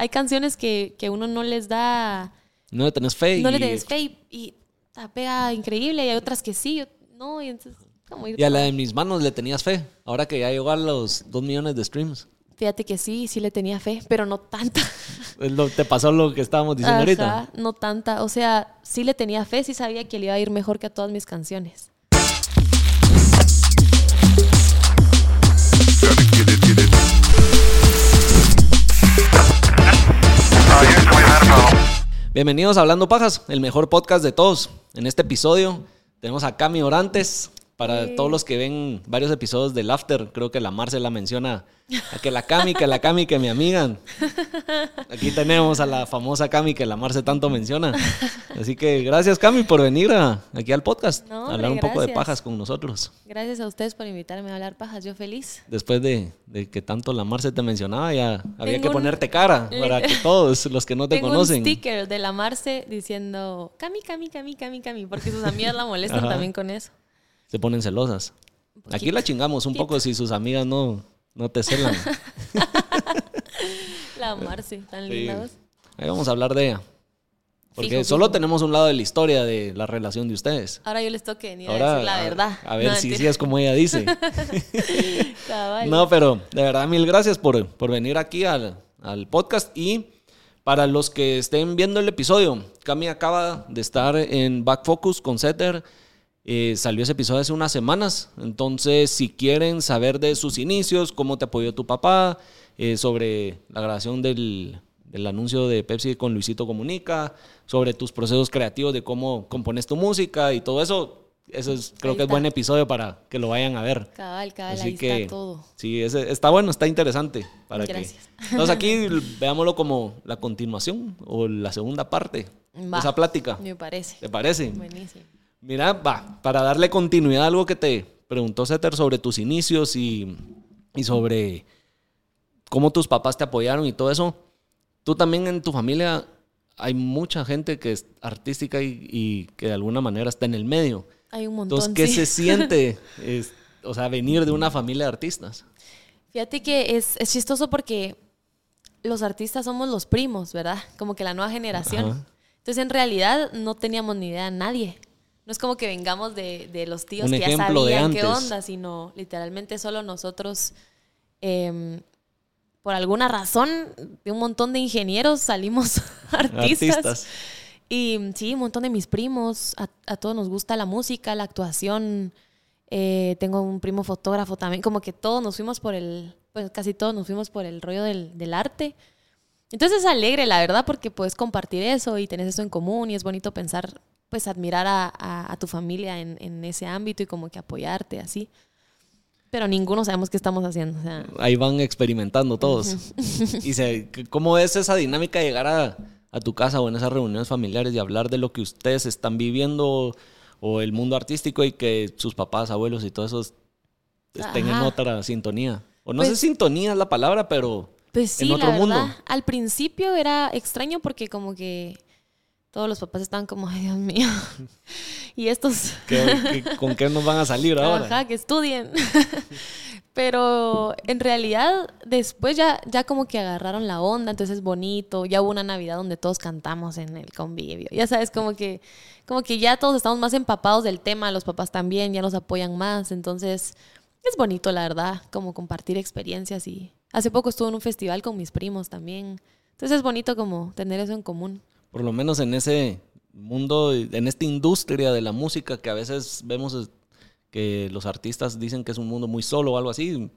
hay canciones que, que uno no les da, No le tenés fe. no le y- des fe y, y la pega increíble y hay otras que sí, no, y entonces como ir Y a la de mis manos le tenías fe. Ahora que ya llegó a los dos millones de streams. Fíjate que sí, sí le tenía fe, pero no tanta. Te pasó lo que estábamos diciendo ahorita. No tanta. O sea, sí le tenía fe, sí sabía que le iba a ir mejor que a todas mis canciones. Bienvenidos a Hablando Pajas, el mejor podcast de todos. En este episodio tenemos a Cami Orantes. Para Sí. todos los que ven varios episodios del After, creo que la Marce la menciona a que la Cami, que la Cami, que mi amiga. Aquí tenemos a la famosa Cami que la Marce tanto menciona. Así que gracias Cami por venir a- aquí al podcast, No, a hablar un poco de pajas con nosotros. Gracias a ustedes por invitarme a hablar pajas, yo feliz. Después de, de que tanto la Marce te mencionaba, ya había que un- ponerte cara para que todos los que no te Tengo conocen. un sticker de la Marce diciendo Cami, Cami, Cami, Cami, Cami, porque sus amigas la molestan Ajá. también con eso. Se ponen celosas. Aquí la chingamos un poco si sus amigas no, no te celan. La Marce, tan Sí. linda. vos. Ahí vamos a hablar de ella. Porque Fijo, solo fijo. tenemos un lado de la historia de la relación de ustedes. Ahora yo les toque venir a Ahora, decir la a- verdad. A, ver No, si mentira. es como ella dice. No, pero de verdad, mil gracias por, por venir aquí al, al podcast. Y para los que estén viendo el episodio, Cami acaba de estar en Back Focus con Setter. Eh, salió ese episodio hace unas semanas. Entonces, si quieren saber de sus inicios, cómo te apoyó tu papá, eh, sobre la grabación del, del anuncio de Pepsi con Luisito Comunica, sobre tus procesos creativos de cómo compones tu música y todo eso, eso es, creo que es buen episodio para que lo vayan a ver. Cabal, cabal, Así ahí que está todo. sí, ese- está bueno, está interesante para Gracias. que. Entonces aquí veámoslo como la continuación o la segunda parte de esa plática. Me parece. ¿Te parece? Buenísimo. Mira, va, para darle continuidad a algo que te preguntó Seter sobre tus inicios y, y sobre cómo tus papás te apoyaron y todo eso. Tú también en tu familia hay mucha gente que es artística y, y que de alguna manera está en el medio. Hay un montón. Entonces, ¿qué sí. se siente? Es- o sea, venir de una familia de artistas. Fíjate que es, es chistoso porque los artistas somos los primos, ¿verdad? Como que la nueva generación. Ajá. Entonces, en realidad, no teníamos ni idea de nadie. No es como que vengamos de, de los tíos Un que ya sabían qué onda, sino literalmente solo nosotros, em, por alguna razón, de un montón de ingenieros salimos artistas. Artistas. Y sí, un montón de mis primos, a, a todos nos gusta la música, la actuación. Eh, tengo un primo fotógrafo también, como que todos nos fuimos por el, pues casi todos nos fuimos por el rollo del, del arte. Entonces es alegre, la verdad, porque puedes compartir eso y tenés eso en común y es bonito pensar, pues admirar a, a- a tu familia en, en ese ámbito y como que apoyarte así. Pero ninguno sabemos qué estamos haciendo. O sea, Ahí van experimentando todos. y se, ¿Cómo es esa dinámica de llegar a, a tu casa o en esas reuniones familiares y hablar de lo que ustedes están viviendo o el mundo artístico y que sus papás, abuelos y todo eso estén en Ajá. otra sintonía? O no Pues- sé si sintonía es la palabra, pero Pues sí, en otro la mundo. verdad, al principio era extraño porque como que todos los papás estaban como, ay Dios mío, y estos, ¿qué- qué- ¿con qué nos van a salir ahora? ajá, que estudien. Pero en realidad después ya, ya como que agarraron la onda, entonces es bonito, ya hubo una Navidad donde todos cantamos en el convivio, ya sabes, como que, como que ya todos estamos más empapados del tema, los papás también, ya nos apoyan más, entonces es bonito la verdad, como compartir experiencias y hace poco estuve en un festival con mis primos también, entonces es bonito como tener eso en común. Por lo menos en ese mundo, en esta industria de la música que a veces vemos que los artistas dicen que es un mundo muy solo o algo así,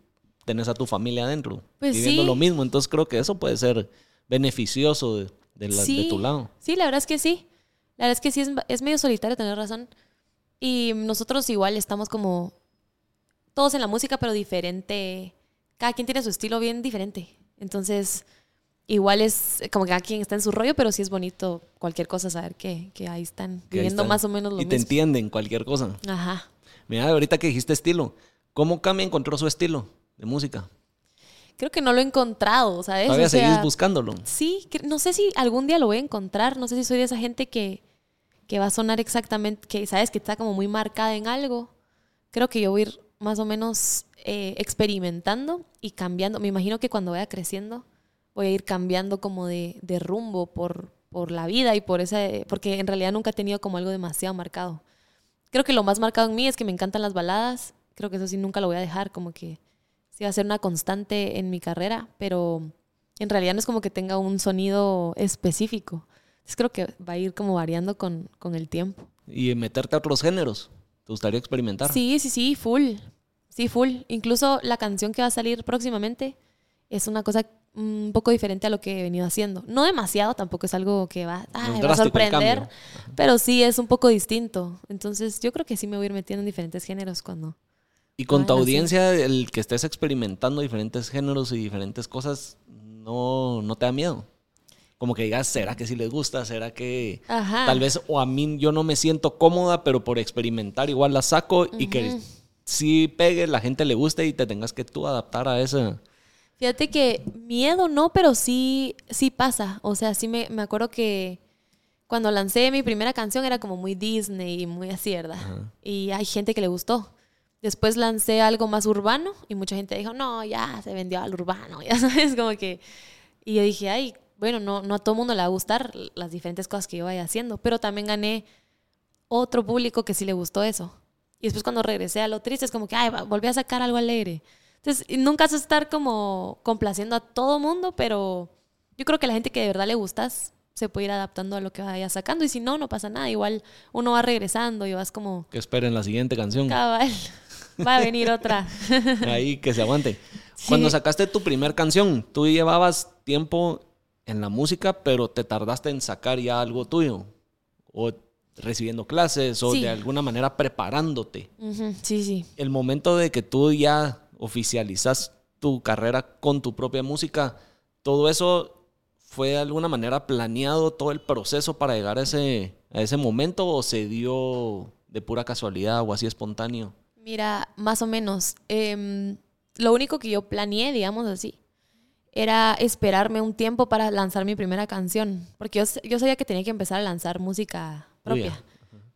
tenés a tu familia adentro Pues viviendo sí. lo mismo. Entonces creo que eso puede ser beneficioso de, de la- de tu lado. Sí, la verdad es que sí. La verdad es que sí, es, es medio solitario tener razón. Y nosotros igual estamos como todos en la música, pero diferente. Cada quien tiene su estilo bien diferente. Entonces, igual es como que cada quien está en su rollo, pero sí es bonito cualquier cosa saber que, que ahí están Que ahí viviendo están. más o menos lo Y te mismo. entienden cualquier cosa. Ajá. Mira, ahorita que dijiste estilo, ¿cómo Cami encontró su estilo de música? Creo que no lo he encontrado, ¿sabes? Todavía O sea, seguís buscándolo. Sí, no sé si algún día lo voy a encontrar, no sé si soy de esa gente que, que va a sonar exactamente, que sabes que está como muy marcada en algo. Creo que yo voy a ir más o menos eh, experimentando y cambiando. Me imagino que cuando vaya creciendo voy a ir cambiando como de, de rumbo por, por la vida y por ese, porque en realidad nunca he tenido como algo demasiado marcado. Creo que lo más marcado en mí es que me encantan las baladas, creo que eso sí nunca lo voy a dejar, como que sí va a ser una constante en mi carrera, pero en realidad no es como que tenga un sonido específico. Entonces creo que va a ir como variando con, con el tiempo. Y meterte a otros géneros. ¿Te gustaría experimentar? Sí, sí, sí, full. Sí, full. Incluso la canción que va a salir próximamente es una cosa un poco diferente a lo que he venido haciendo. No demasiado, tampoco es algo que va, va a sorprender, pero sí es un poco distinto. Entonces yo creo que sí me voy a ir metiendo en diferentes géneros cuando... Y con tu audiencia, el que estés experimentando diferentes géneros y diferentes cosas, no, no te da miedo. Como que digas, ¿será que sí les gusta? ¿Será que Ajá. tal vez o a mí yo no me siento cómoda, pero por experimentar igual la saco y que sí pegue, la gente le guste y te tengas que tú adaptar a ese... Fíjate que miedo no, pero sí, sí pasa. O sea, sí me, me acuerdo que cuando lancé mi primera canción era como muy Disney y muy así, ¿verdad? Y hay gente que le gustó. Después lancé algo más urbano y mucha gente dijo, no, ya se vendió al urbano, ya sabes, como que... Y yo dije, ay, bueno, no, no a todo mundo le va a gustar las diferentes cosas que yo vaya haciendo, pero también gané otro público que sí le gustó eso. Y después cuando regresé a lo triste es como que, ay, volví a sacar algo alegre. Entonces, nunca vas a estar como complaciendo a todo mundo, pero yo creo que la gente que de verdad le gustas se puede ir adaptando a lo que vaya sacando. Y si no, no pasa nada. Igual uno va regresando y vas como, Que esperen la siguiente canción. cabal, va a venir otra. Ahí que se aguante. Sí. Cuando sacaste tu primer canción, tú llevabas tiempo en la música, pero te tardaste en sacar ya algo tuyo. O recibiendo clases, o Sí. de alguna manera preparándote. Sí, sí. El momento de que tú ya oficializas tu carrera con tu propia música, todo eso fue de alguna manera planeado, todo el proceso para llegar a ese, a ese momento, o se dio de pura casualidad o así espontáneo. Mira, más o menos. em, lo único que yo planeé, digamos así, era esperarme un tiempo para lanzar mi primera canción. Porque yo, yo sabía que tenía que empezar a lanzar música propia.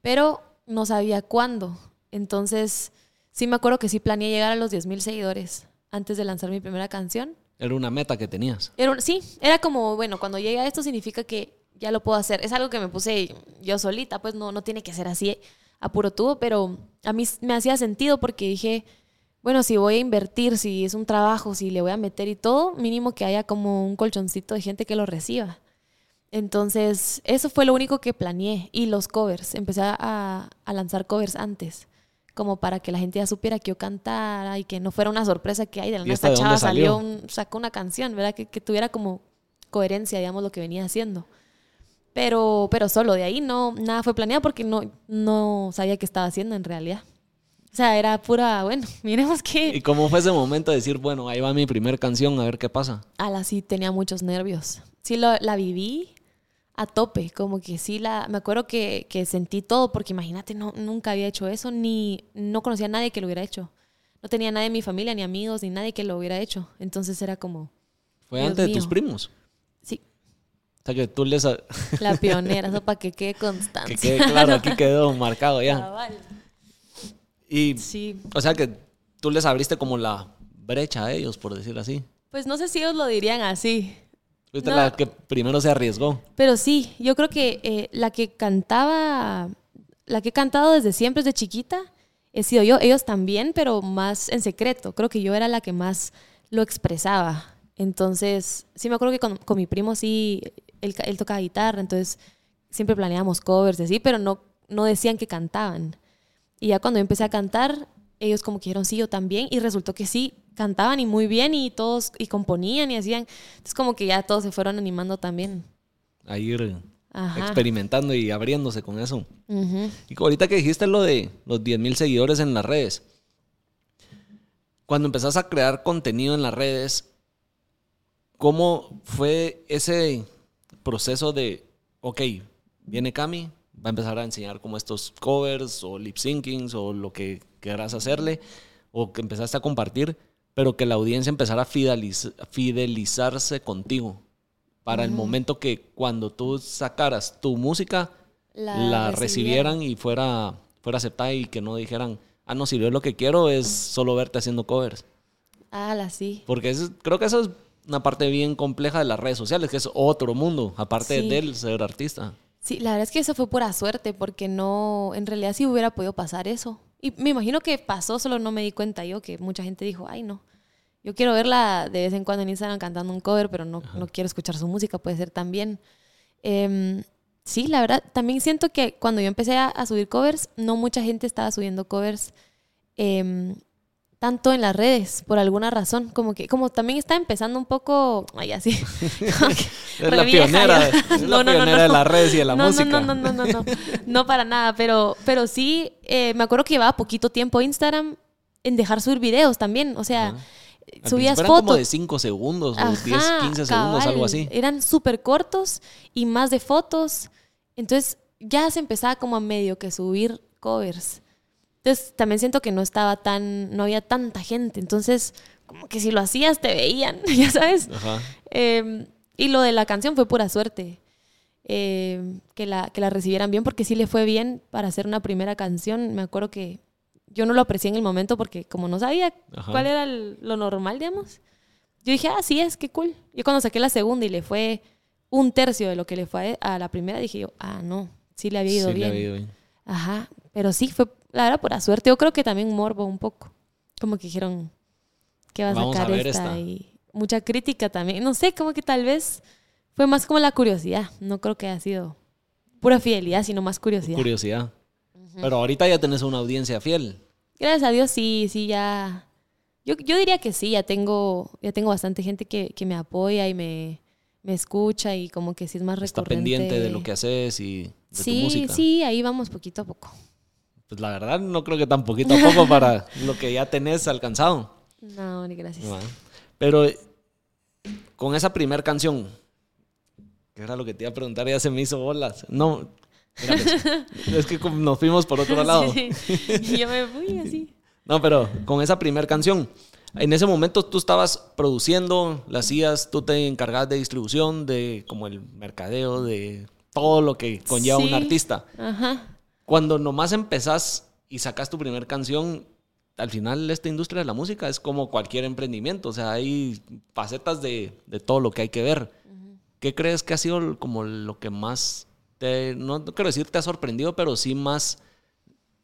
Pero no sabía cuándo. Entonces, sí me acuerdo que sí planeé llegar a los 10.000 seguidores antes de lanzar mi primera canción. Era una meta que tenías. Era un- sí, era como, bueno, cuando llegue a esto significa que ya lo puedo hacer. Es algo que me puse yo solita, pues no, no tiene que ser así a puro tubo, pero a mí me hacía sentido porque dije, bueno, si voy a invertir, si es un trabajo, si le voy a meter y todo, mínimo que haya como un colchoncito de gente que lo reciba. Entonces, eso fue lo único que planeé. Y los covers, empecé a, a lanzar covers antes, como para que la gente ya supiera que yo cantara y que no fuera una sorpresa que, ay, de la ¿Y nada esta chava salió? un- sacó una canción, ¿verdad? Que, que tuviera como coherencia, digamos, lo que venía haciendo. Pero, pero solo de ahí no, nada fue planeado porque no, no sabía qué estaba haciendo en realidad. O sea, era pura, bueno, miremos ¿Y que... cómo fue ese momento de decir, bueno, ahí va mi primer canción, a ver qué pasa? A la sí tenía muchos nervios. Sí lo- la viví a tope, como que sí la... Me acuerdo que, que sentí todo porque imagínate, no, nunca había hecho eso, ni no conocía a nadie que lo hubiera hecho. No tenía nadie en mi familia, ni amigos, ni nadie que lo hubiera hecho. Entonces era como, Fue Dios antes de tus primos. sí, O sea, que tú les... a- la pionera, eso para que quede constancia. que quede claro, aquí quedó marcado ya. Y, Sí, o sea, que tú les abriste como la brecha a ellos, por decirlo así. pues no sé si ellos lo dirían así, No. la que primero se arriesgó. pero sí, yo creo que eh, la que cantaba, la que he cantado desde siempre, desde chiquita, he sido yo, ellos también, pero más en secreto. Creo que yo era la que más lo expresaba. Entonces, sí me acuerdo que con, con mi primo sí, él, él tocaba guitarra, entonces siempre planeábamos covers y así, pero no, no decían que cantaban. Y ya cuando yo empecé a cantar, ellos como que dijeron sí, yo también, y resultó que sí, cantaban y muy bien, y todos, y componían y hacían. Entonces como que ya todos se fueron animando también. A ir Ajá. experimentando y abriéndose con eso. Ujú. Y ahorita que dijiste lo de los 10 mil seguidores en las redes, cuando empezás a crear contenido en las redes, ¿cómo fue ese proceso de, ok, viene Cami, va a empezar a enseñar como estos covers o lip syncings o lo que querrás hacerle, o que empezaste a compartir, pero que la audiencia empezara a fideliz- fidelizarse contigo? Para el momento que cuando tú sacaras tu música, la, recibieran y fuera, fuera aceptada y que no dijeran, ah, no, si yo lo que quiero es solo verte haciendo covers. Ah, la sí. Porque eso- creo que eso es una parte bien compleja de las redes sociales, que es otro mundo, aparte Sí. del ser artista. Sí, la verdad es que eso fue pura suerte, porque no, en realidad sí hubiera podido pasar eso. Y me imagino que pasó, solo no me di cuenta yo, que mucha gente dijo, ay no, yo quiero verla de vez en cuando en Instagram cantando un cover, pero no, no quiero escuchar su música, puede ser también. Em, sí, la verdad, también siento que cuando yo empecé a, a subir covers, no mucha gente estaba subiendo covers em, tanto en las redes, por alguna razón, como que, como también está empezando un poco, ay, así, Es la pionera, es la pionera de las redes y de la no, música. No, no, no, no, no, no, no para nada, pero, pero sí, eh, me acuerdo que llevaba poquito tiempo Instagram en dejar subir videos también, o sea. Al subías eran como fotos. de 5 segundos o Ajá, 10, 15 segundos, cabal, algo así. Eran súper cortos y más de fotos, entonces ya se empezaba como a medio que subir covers. Entonces también siento que no estaba tan, no había tanta gente, entonces como que si lo hacías te veían, ya sabes. Ajá. Eh, y lo de la canción fue pura suerte. eh, que, la, que la recibieran bien, porque sí le fue bien para hacer una primera canción. Me acuerdo que yo no lo aprecié en el momento porque como no sabía Ajá. cuál era el- lo normal, digamos, yo dije, ah, sí es, qué cool. Yo cuando saqué la segunda y le fue un tercio de lo que le fue a, la primera, dije yo, ah, no, sí le había ido Sí, le bien. había ido bien. Ajá, pero sí, fue la verdad pura suerte. Yo creo que también morbo un poco. Como que dijeron que va a Vamos a sacar ver esta, esta. y mucha crítica también. No sé, como que tal vez fue más como la curiosidad. No creo que haya sido pura fidelidad, sino más curiosidad. Curiosidad. Pero ahorita ya tenés una audiencia fiel. Gracias a Dios sí, sí ya. Yo, yo diría que sí, ya tengo, ya tengo bastante gente que, que me apoya y me, me escucha y como que sí es más Está recurrente. pendiente de lo que haces y de tu Sí, música. sí, ahí vamos poquito a poco. Pues la verdad no creo que tan poquito a poco para lo que ya tenés alcanzado. No, ni gracias. Pero con esa primer canción, que era lo que te iba a preguntar, ya se me hizo bolas. No, mira, pues, es que nos fuimos por otro lado. Sí, y yo me fui así. No, pero con esa primer canción, en ese momento tú estabas produciendo, la hacías, tú te encargabas de distribución, de como el mercadeo, de todo lo que conlleva un Sí. artista. Ajá. Cuando nomás empezás y sacas tu primer canción, al final esta industria de la música es como cualquier emprendimiento, o sea, hay facetas de, de todo lo que hay que ver. ¿Qué crees que ha sido como lo que más te, no quiero decir te ha sorprendido, pero sí más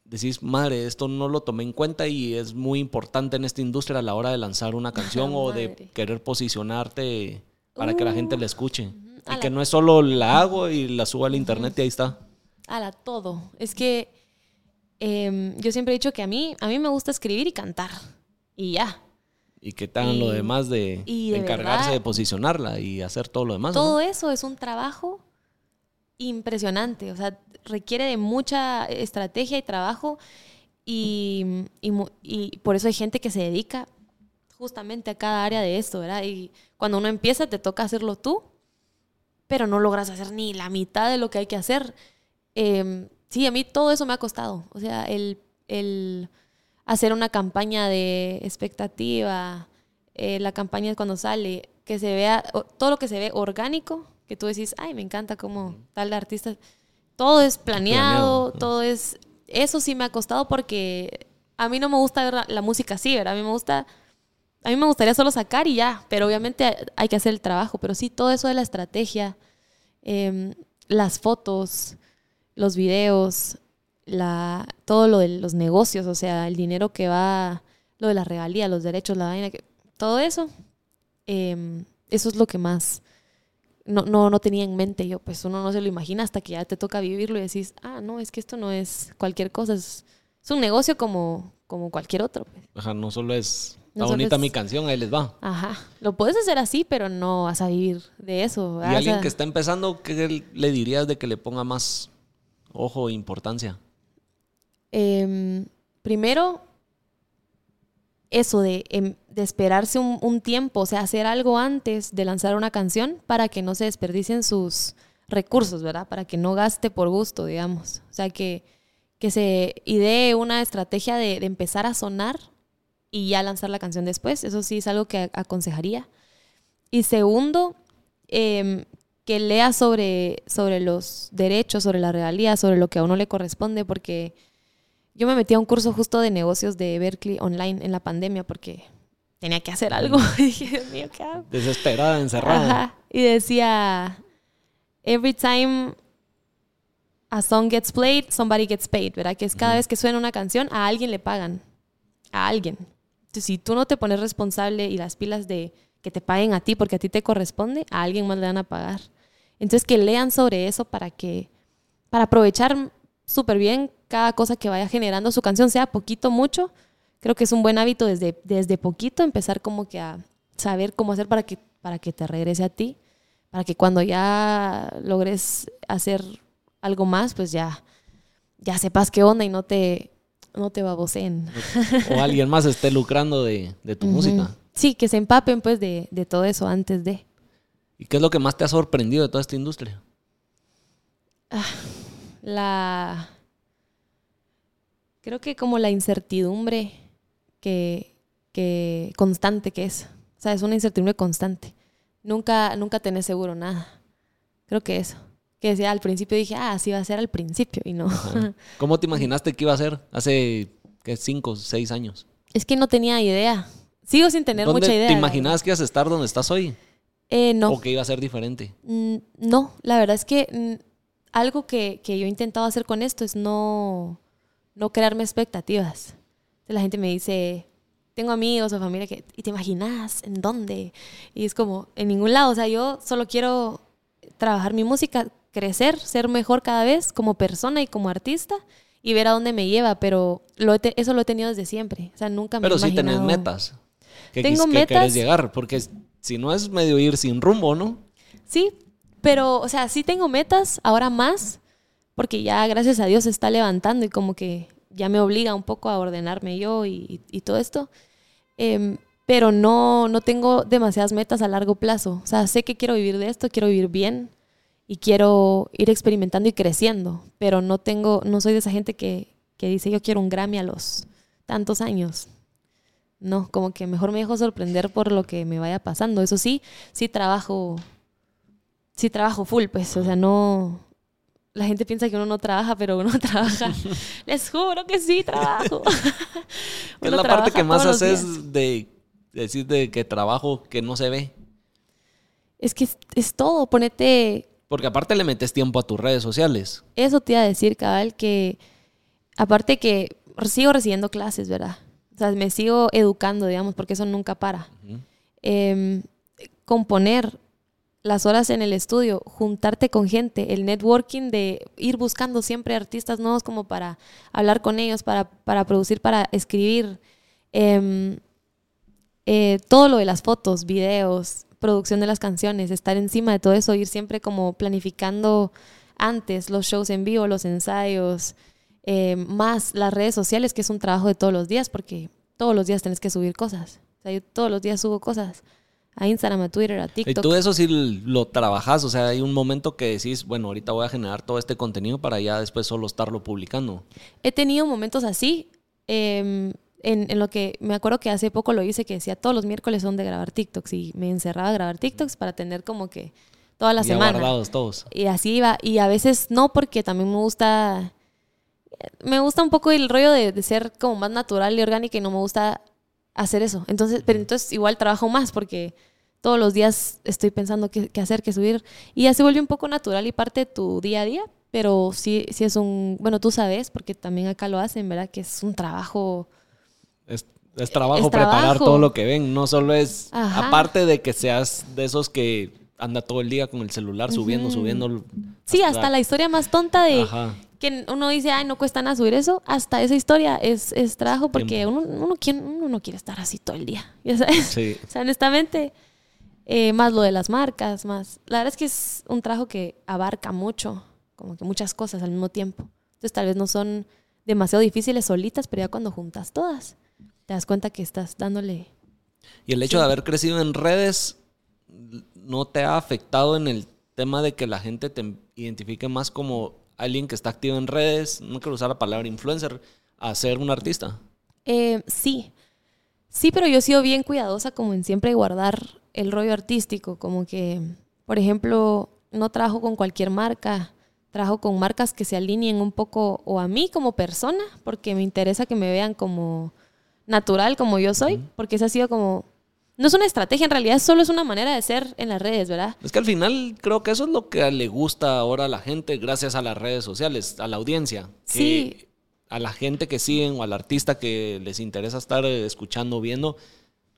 decís, madre, esto no lo tomé en cuenta y es muy importante en esta industria a la hora de lanzar una canción o de querer posicionarte para que la gente la escuche? A Y la- que no es solo la hago y la subo al internet y ahí está. A la todo. Es que em, yo siempre he dicho que a mí, a mí me gusta escribir y cantar. Y ya. Y que te hagan lo Y- demás de, y de de encargarse verdad- de posicionarla y hacer todo lo demás. ¿no? Todo eso es un trabajo impresionante. O sea, requiere de mucha estrategia y trabajo. Y, y y por eso hay gente que se dedica justamente a cada área de esto, ¿verdad? Y cuando uno empieza, te toca hacerlo tú, pero no logras hacer ni la mitad de lo que hay que hacer. Eh, sí, a mí todo eso me ha costado. O sea, el, el hacer una campaña de expectativa, eh, la campaña es cuando sale, que se vea, todo lo que se ve orgánico, que tú decís, ay, me encanta cómo tal artista, todo es planeado, todo es, eso sí me ha costado porque a mí no me gusta ver la, la música así, ¿verdad? A mí me gusta, a mí me gustaría solo sacar y ya, pero obviamente hay- hay que hacer el trabajo, pero sí, todo eso de la estrategia, em, las fotos, los videos, la, todo lo de los negocios, o sea, el dinero que va, lo de la regalía, los derechos, la vaina, que, todo eso, em, eso es lo que más no, no, no tenía en mente yo, pues uno no se lo imagina hasta que ya te toca vivirlo y decís, ah, no, es que esto no es cualquier cosa, es, es un negocio como, como cualquier otro. pues. Ajá, no solo es está solo bonita es- mi canción, ahí les va. Ajá, lo puedes hacer así, pero no vas a vivir de eso. Y alguien que está empezando, ¿qué le dirías de que le ponga más ojo importancia? Em, primero, eso de, em, esperarse un, tiempo, o sea, hacer algo antes de lanzar una canción para que no se desperdicien sus recursos, ¿verdad? Para que no gaste por gusto, digamos. O sea, que, que se idee una estrategia de, empezar a sonar y ya lanzar la canción después. Eso sí es algo que aconsejaría. Y segundo, em, que lea sobre, sobre los derechos, sobre la realidad, sobre lo que a uno le corresponde, porque yo me metí a un curso justo de negocios de Berkeley online en la pandemia porque tenía que hacer algo. y dije, Dios mío, ¿qué hago? Desesperada, encerrada. Ajá. Y decía, every time a song gets played, somebody gets paid, ¿verdad? Que es cada vez que suena una canción, a alguien le pagan. A alguien. Entonces, si tú no te pones responsable y las pilas de que te paguen a ti porque a ti te corresponde, a alguien más le van a pagar. Entonces, que lean sobre eso para que, para aprovechar súper bien cada cosa que vaya generando su canción, sea poquito, mucho. Creo que es un buen hábito desde, desde poquito empezar como que a saber cómo hacer para que, para que te regrese a ti, para que cuando ya logres hacer algo más, pues ya, ya sepas qué onda y no te, no te baboseen. O alguien más esté lucrando de, de tu música. Sí, que se empapen pues de, de todo eso antes de. ¿Y qué es lo que más te ha sorprendido de toda esta industria? La. Creo que como la incertidumbre que, que constante que es. O sea, es una incertidumbre constante. Nunca, nunca tenés seguro nada. Creo que eso. Que decía al principio dije, ah, así va a ser al principio y no. Ajá. ¿Cómo te imaginaste que iba a ser hace ¿qué, cinco, seis años? Es que no tenía idea. Sigo sin tener ¿Dónde mucha idea. ¿Te imaginabas que ibas a estar donde estás hoy? Eh, no. ¿O que iba a ser diferente? Mm, No, la verdad es que mm, algo que, que yo he intentado hacer con esto es no, no crearme expectativas. Entonces, la gente me dice, tengo amigos o familia que, ¿y te imaginas en dónde? Y es como, en ningún lado. O sea, yo solo quiero trabajar mi música, crecer, ser mejor cada vez como persona y como artista y ver a dónde me lleva, pero lo he te- eso lo he tenido desde siempre. O sea, nunca me Pero he sí tenés imaginado- metas. Tengo metas. querés llegar. Porque si no es medio ir sin rumbo, ¿no? Sí, pero, o sea, sí tengo metas, ahora más, porque ya gracias a Dios se está levantando y como que ya me obliga un poco a ordenarme yo y, y todo esto. Em, pero no, no tengo demasiadas metas a largo plazo. O sea, sé que quiero vivir de esto, quiero vivir bien y quiero ir experimentando y creciendo, pero no tengo, no soy de esa gente que, que dice yo quiero un Grammy a los tantos años. No, como que mejor me dejo sorprender por lo que me vaya pasando. Eso sí, sí trabajo, sí trabajo full, pues, o sea, no... La gente piensa que uno no trabaja, pero uno trabaja. Les juro que sí trabajo. ¿Qué es la parte que más haces de decir de que trabajo que no se ve? Es que es, es todo, ponete Porque aparte le metes tiempo a tus redes sociales. Eso te iba a decir, cabal, que aparte que sigo recibiendo clases, ¿verdad? O sea, me sigo educando, digamos, porque eso nunca para. Em, componer las horas en el estudio, juntarte con gente, el networking de ir buscando siempre artistas nuevos como para hablar con ellos, para, para producir, para escribir. Em, eh, todo lo de las fotos, videos, producción de las canciones, estar encima de todo eso, ir siempre como planificando antes los shows en vivo, los ensayos, eh, más las redes sociales, que es un trabajo de todos los días, porque todos los días tenés que subir cosas. O sea, yo todos los días subo cosas a Instagram, a Twitter, a Y TikTok. tú eso sí lo trabajas, o sea, hay un momento que decís, bueno, ahorita voy a generar todo este contenido para ya después solo estarlo publicando. He tenido momentos así, eh, en, en lo que me acuerdo que hace poco lo hice, que decía todos los miércoles son de grabar TikToks y me encerraba a grabar TikToks para tener como que toda la ya semana. guardados todos. Y así iba. Y a veces no, porque también me gusta. Me gusta un poco el rollo de, de ser como más natural y orgánica y no me gusta hacer eso. Entonces, pero entonces igual trabajo más porque todos los días estoy pensando qué, qué hacer, qué subir. Y ya se vuelve un poco natural y parte de tu día a día. Pero sí, sí es un. Bueno, tú sabes, porque también acá lo hacen, ¿verdad? Que es un trabajo. Es, es trabajo Es preparar trabajo. todo lo que ven, no solo es, Ajá. aparte de que seas de esos que anda todo el día con el celular subiendo, subiendo. Sí, hasta la historia más tonta de. Ajá. Que uno dice, ay, no cuesta nada subir eso, hasta esa historia es, es trabajo porque uno, uno, quiere, uno no quiere estar así todo el día, ya sabes. Sí. O sea, honestamente, eh, más lo de las marcas, más... La verdad es que es un trabajo que abarca mucho, como que muchas cosas al mismo tiempo. Entonces tal vez no son demasiado difíciles solitas, pero ya cuando juntas todas, te das cuenta que estás dándole... Y el hecho de haber crecido en redes no te ha afectado en el tema de que la gente te identifique más como alguien que está activo en redes, no quiero usar la palabra influencer, a ser un artista. Eh, sí, sí, pero yo he sido bien cuidadosa como en siempre guardar el rollo artístico, como que, por ejemplo, no trabajo con cualquier marca, trabajo con marcas que se alineen un poco o a mí como persona, porque me interesa que me vean como natural como yo soy, porque esa ha sido como no es una estrategia, en realidad solo es una manera de ser en las redes, ¿verdad? Es que al final creo que eso es lo que le gusta ahora a la gente gracias a las redes sociales, a la audiencia. Sí. a la gente que siguen o al artista que les interesa estar eh, escuchando, viendo,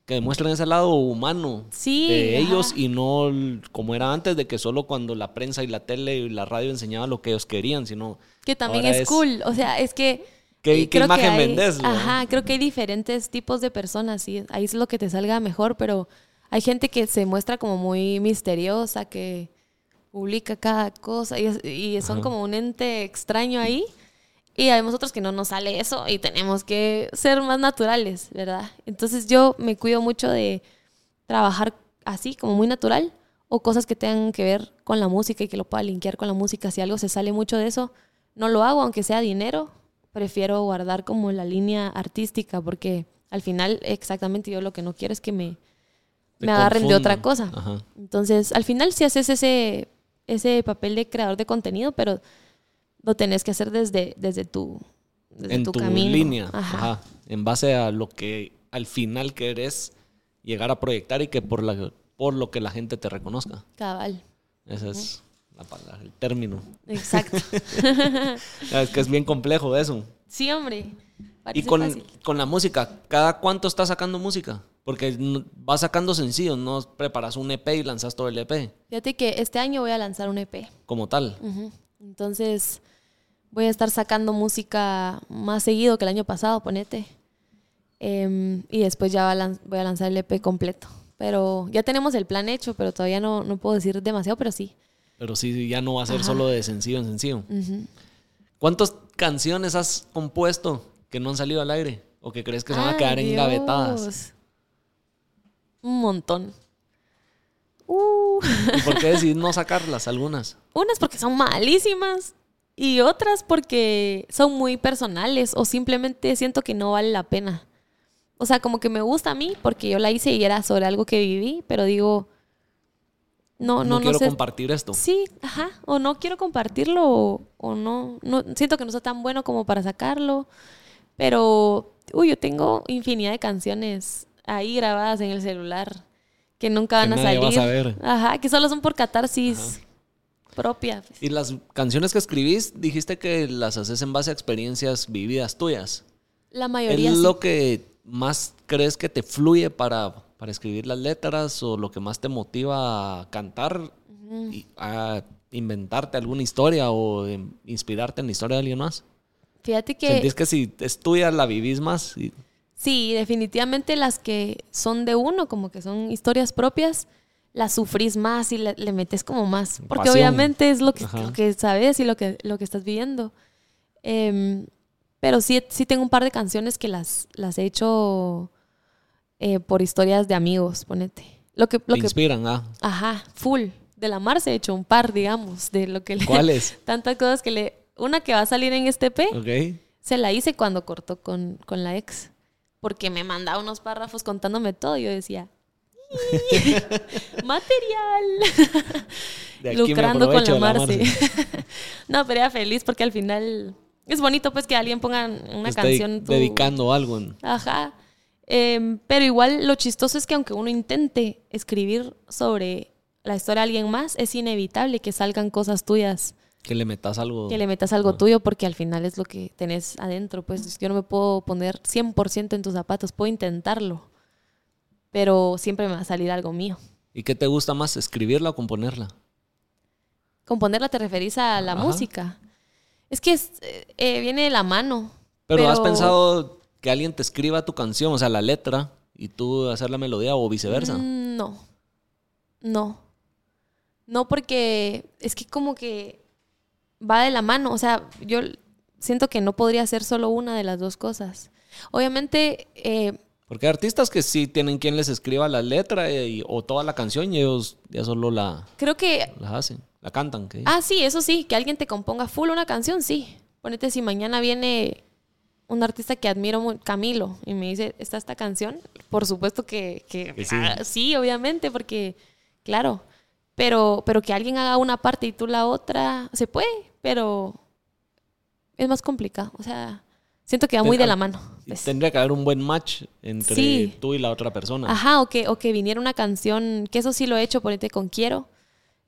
que demuestren ese lado humano Sí, de ajá. ellos y no como era antes de que solo cuando la prensa y la tele y la radio enseñaban lo que ellos querían, sino Que también ahora es, cool. O sea, es que. ¿Qué- qué imagen hay- no? Ajá, creo que hay diferentes tipos de personas y ahí es lo que te salga mejor, pero hay gente que se muestra como muy misteriosa, que publica cada cosa y, son Ajá. como un ente extraño ahí. Y hay otros que no nos sale eso y tenemos que ser más naturales, ¿verdad? Entonces yo me cuido mucho de trabajar así, como muy natural, o cosas que tengan que ver con la música y que lo pueda linkear con la música. Si algo se sale mucho de eso, no lo hago, aunque sea dinero. Prefiero guardar como la línea artística, porque al final, exactamente yo lo que no quiero es que me, me agarren de otra cosa. Ajá. Entonces, al final sí haces ese, ese papel de creador de contenido, pero lo tenés que hacer desde, desde tu, desde En tu, tu, camino. línea, Ajá. ajá, en base a lo que al final querés llegar a proyectar y que por, la, por lo que la gente te reconozca. Cabal. Ese es la palabra, el término. Exacto. Es que es bien complejo eso. sí, hombre. Y con, fácil. con la música, ¿cada cuánto estás sacando música? Porque vas sacando sencillos, no preparas un EP y lanzas todo el EP Fíjate que este año voy a lanzar un EP. como tal. Entonces voy a estar sacando música más seguido que el año pasado, ponete. Em, y después ya voy a lanzar el EP completo. Pero ya tenemos el plan hecho, pero todavía no, no puedo decir demasiado, pero sí. Pero sí, ya no va a ser Ajá. solo de sencillo en sencillo. ¿Cuántas canciones has compuesto que no han salido al aire? ¿O que crees que se van a quedar engavetadas? Dios. Un montón. Uh. ¿Y por qué decidís no sacarlas algunas? Unas porque son malísimas y otras porque son muy personales o simplemente siento que no vale la pena. O sea, como que me gusta a mí porque yo la hice y era sobre algo que viví, pero digo, no, No, no, no, quiero sé. compartir esto. Sí, ajá, o no quiero compartirlo o, o no, no, siento que no está tan bueno como para sacarlo, pero, uy, yo tengo infinidad de canciones ahí grabadas en el celular que nunca Que van a nadie va a salir. saber. Ajá, que solo son por catarsis propia. pues. Y las canciones que escribís, dijiste que las haces en base a experiencias vividas tuyas. La mayoría ¿Es sí. lo que más crees que te fluye para, para escribir las letras o lo que más te motiva a cantar y a inventarte alguna historia o em, inspirarte en la historia de alguien más? Fíjate que ¿Sentís que si es tuya la vivís más? Y- sí, definitivamente las que son de uno, como que son historias propias, las sufrís más y le, le metes como más. Porque Pasión. obviamente es lo que, lo que sabes y lo que, lo que estás viviendo. Em, pero sí, sí tengo un par de canciones que las, las he hecho eh, por historias de amigos, ponete. Lo que, lo te que, inspiran, ah. ajá, full. De la Marce he hecho un par, digamos, de lo que le... ¿Cuáles? Tantas cosas que le... Una que va a salir en este P. ok. Se la hice cuando cortó con, con la ex. Porque me mandaba unos párrafos contándome todo. Y yo decía, "Y, material. De aquí me Lucrando con la Marce. no, pero era feliz porque al final es bonito pues que alguien ponga una estoy canción. tú- dedicando algo. Ajá. Em, pero igual lo chistoso es que aunque uno intente escribir sobre la historia de alguien más, es inevitable que salgan cosas tuyas Que le metas algo. que le metas algo tuyo porque al final es lo que tenés adentro. Pues yo no me puedo poner 100% en tus zapatos, puedo intentarlo, pero siempre me va a salir algo mío. ¿Y qué te gusta más, escribirla o componerla? Componerla te referís a la Ajá. música. Es que es, eh, eh, viene de la mano. Pero, has pensado que alguien te escriba tu canción, o sea, la letra, y tú hacer la melodía o viceversa. Mm, No. No. No, porque es que como que va de la mano. O sea, yo siento que no podría ser solo una de las dos cosas. Obviamente, eh, Porque hay artistas que sí tienen quien les escriba la letra eh, y- o toda la canción y ellos ya solo la, creo que la hacen, la cantan. ¿qué? Ah, sí, eso sí, que alguien te componga full una canción, sí. Ponete si mañana viene un artista que admiro, muy, Camilo, y me dice, ¿está esta canción? Por supuesto que, que- sí. ah, sí, obviamente, porque, claro, pero, pero que alguien haga una parte y tú la otra, se puede, pero es más complicado. O sea, siento que va muy de la mano. Pues, tendría que haber un buen match entre Sí. tú y la otra persona. Ajá, o que, o que viniera una canción, que eso sí lo he hecho, ponete con Quiero.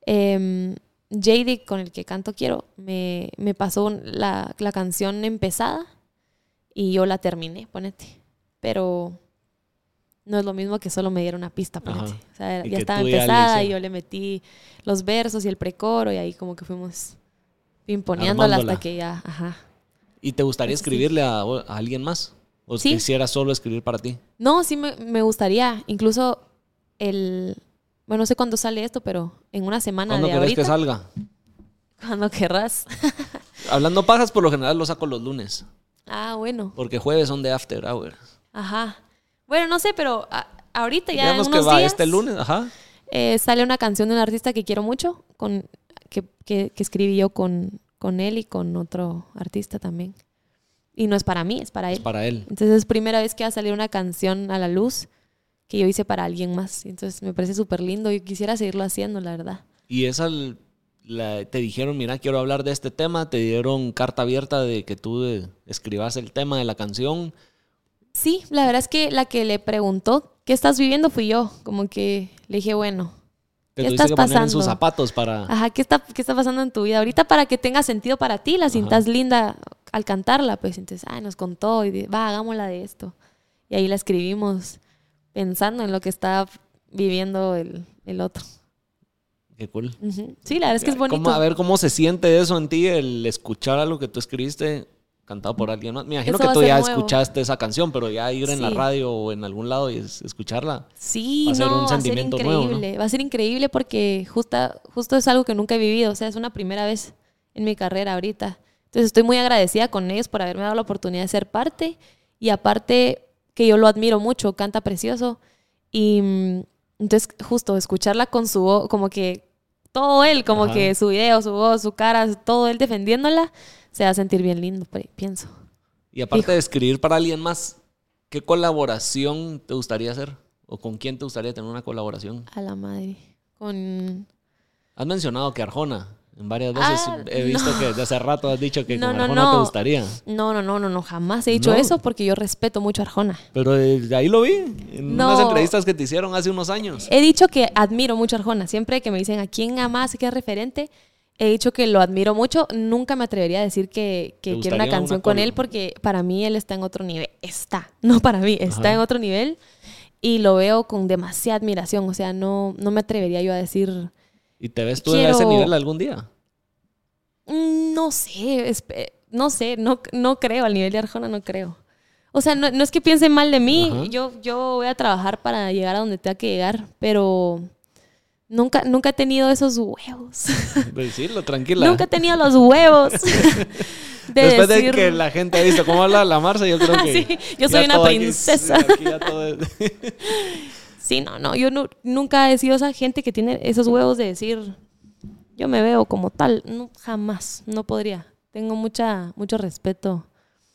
Eh, JD, con el que canto Quiero, me, me pasó la, la canción empezada y yo la terminé, ponete. Pero no es lo mismo que solo me diera una pista, ponete. Ajá. O sea, Y ya estaba ya empezada y yo le metí los versos y el precoro y ahí como que fuimos Armándola. hasta que ya, ajá. ¿Y te gustaría sí. escribirle a, a alguien más? ¿O Sí. quisieras solo escribir para ti? No, sí me, me gustaría. Incluso el. Bueno, no sé cuándo sale esto, pero en una semana ¿Cuándo de querés ahorita. que salga? Cuando querrás. Hablando pajas, por lo general lo saco los lunes. Ah, bueno. Porque jueves son de after hour. Ajá. Bueno, no sé, pero a- ahorita ya en Digamos que unos va días, este lunes, ajá. eh, sale una canción de un artista que quiero mucho, con, que, que, que escribí yo con, con él y con otro artista también. Y no es para mí, es para Es él. para él. Entonces es primera vez que va a salir una canción a la luz que yo hice para alguien más. Entonces me parece súper lindo y quisiera seguirlo haciendo, la verdad. Y esa l- la- te dijeron, mira, quiero hablar de este tema. Te dieron carta abierta de que tú eh, escribas el tema de la canción. Sí, la verdad es que la que le preguntó qué estás viviendo fui yo. Como que le dije, bueno, ¿Qué estás que poner en sus pasando? zapatos para... ajá, ¿qué está, ¿qué está pasando en tu vida ahorita para que tenga sentido para ti? La cintas linda al cantarla, pues entonces, ay, nos contó y de- va, hagámosla de esto. Y ahí la escribimos pensando en lo que está viviendo el, el otro. Qué cool. Sí, la verdad es que es bonito. ¿Cómo- a ver cómo se siente eso en ti, el escuchar algo que tú escribiste cantado por alguien más. Me imagino Eso que tú ya nuevo. escuchaste esa canción, pero ya ir en la radio o en algún lado y es- escucharla. Sí, Va a ser no, un va a ser increíble. nuevo, ¿no? Va a ser increíble porque justa, justo es algo que nunca he vivido. O sea, es una primera vez en mi carrera ahorita. Entonces estoy muy agradecida con ellos por haberme dado la oportunidad de ser parte. Y aparte que yo lo admiro mucho, canta precioso. Y mm, entonces justo escucharla con su voz, como que todo él, como Ajá. que su video, su voz, su cara, todo él defendiéndola, se va a sentir bien lindo, pienso. Y aparte Hijo. de escribir para alguien más, ¿qué colaboración te gustaría hacer? ¿O con quién te gustaría tener una colaboración? A la madre. Con Has mencionado que Arjona. Varias veces Ah, he visto no. que desde hace rato has dicho que No, con no, Arjona te gustaría. No, no, no, no, no, jamás he dicho eso porque yo respeto mucho a Arjona. Pero eh, de ahí lo vi, en unas entrevistas que te hicieron hace unos años. He dicho que admiro mucho a Arjona. Siempre que me dicen a quién amas, qué es referente, he dicho que lo admiro mucho. Nunca me atrevería a decir que, que ¿Te quiero una canción una con él porque para mí él está en otro nivel. Está, no para mí, está Ajá. en otro nivel y lo veo con demasiada admiración. O sea, no, no me atrevería yo a decir, ¿Y te ves tú en ese Quiero- nivel algún día? "Mm, no sé, no sé, no, no creo, al nivel de Arjona no creo. O sea, no, no es que piensen mal de mí, Ajá. yo, yo voy a trabajar para llegar a donde tenga que llegar, pero nunca, nunca he tenido esos huevos. Decirlo, tranquila. nunca he tenido los huevos de Después decir... de que la gente ha visto cómo habla la Marcia, yo creo que. Sí, yo soy una aquí- princesa. aquí ya todo es- Sí, no, no, yo nu- nunca he sido esa gente que tiene esos huevos de decir, yo me veo como tal. No, jamás, no podría. Tengo mucha, mucho respeto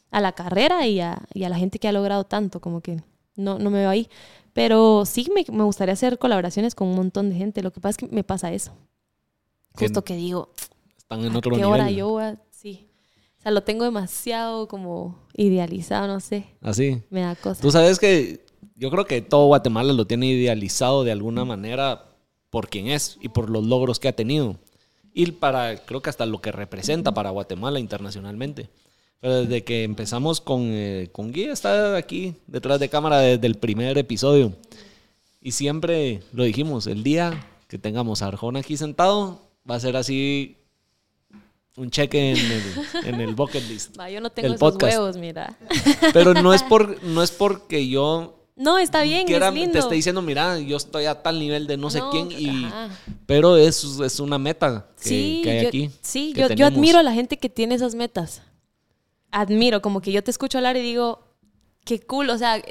a la carrera y a, y a la gente que ha logrado tanto, como que no, no me veo ahí. Pero sí me, me gustaría hacer colaboraciones con un montón de gente. Lo que pasa es que me pasa eso. Justo que digo, Están en ¿a otro qué nivel. hora yo a- Sí. O sea, lo tengo demasiado como idealizado, no sé. Así. Me da cosa. Tú sabes que yo creo que todo Guatemala lo tiene idealizado de alguna manera por quien es y por los logros que ha tenido. Y para, creo que hasta lo que representa para Guatemala internacionalmente. Pero desde que empezamos con, eh, con Guy, está aquí detrás de cámara desde el primer episodio. Y siempre lo dijimos, el día que tengamos a Arjona aquí sentado, va a ser así un cheque en el, en el bucket list. Va, yo no tengo esos podcast. huevos, mira. Pero no es, por, no es porque yo No, está bien, quiera- es lindo. te esté diciendo, mira, yo estoy a tal nivel de no sé No, quién, y, pero es, es una meta que, sí, que hay yo, aquí. sí que yo, yo admiro a la gente que tiene esas metas. Admiro, como que yo te escucho hablar y digo, qué cool, o sea,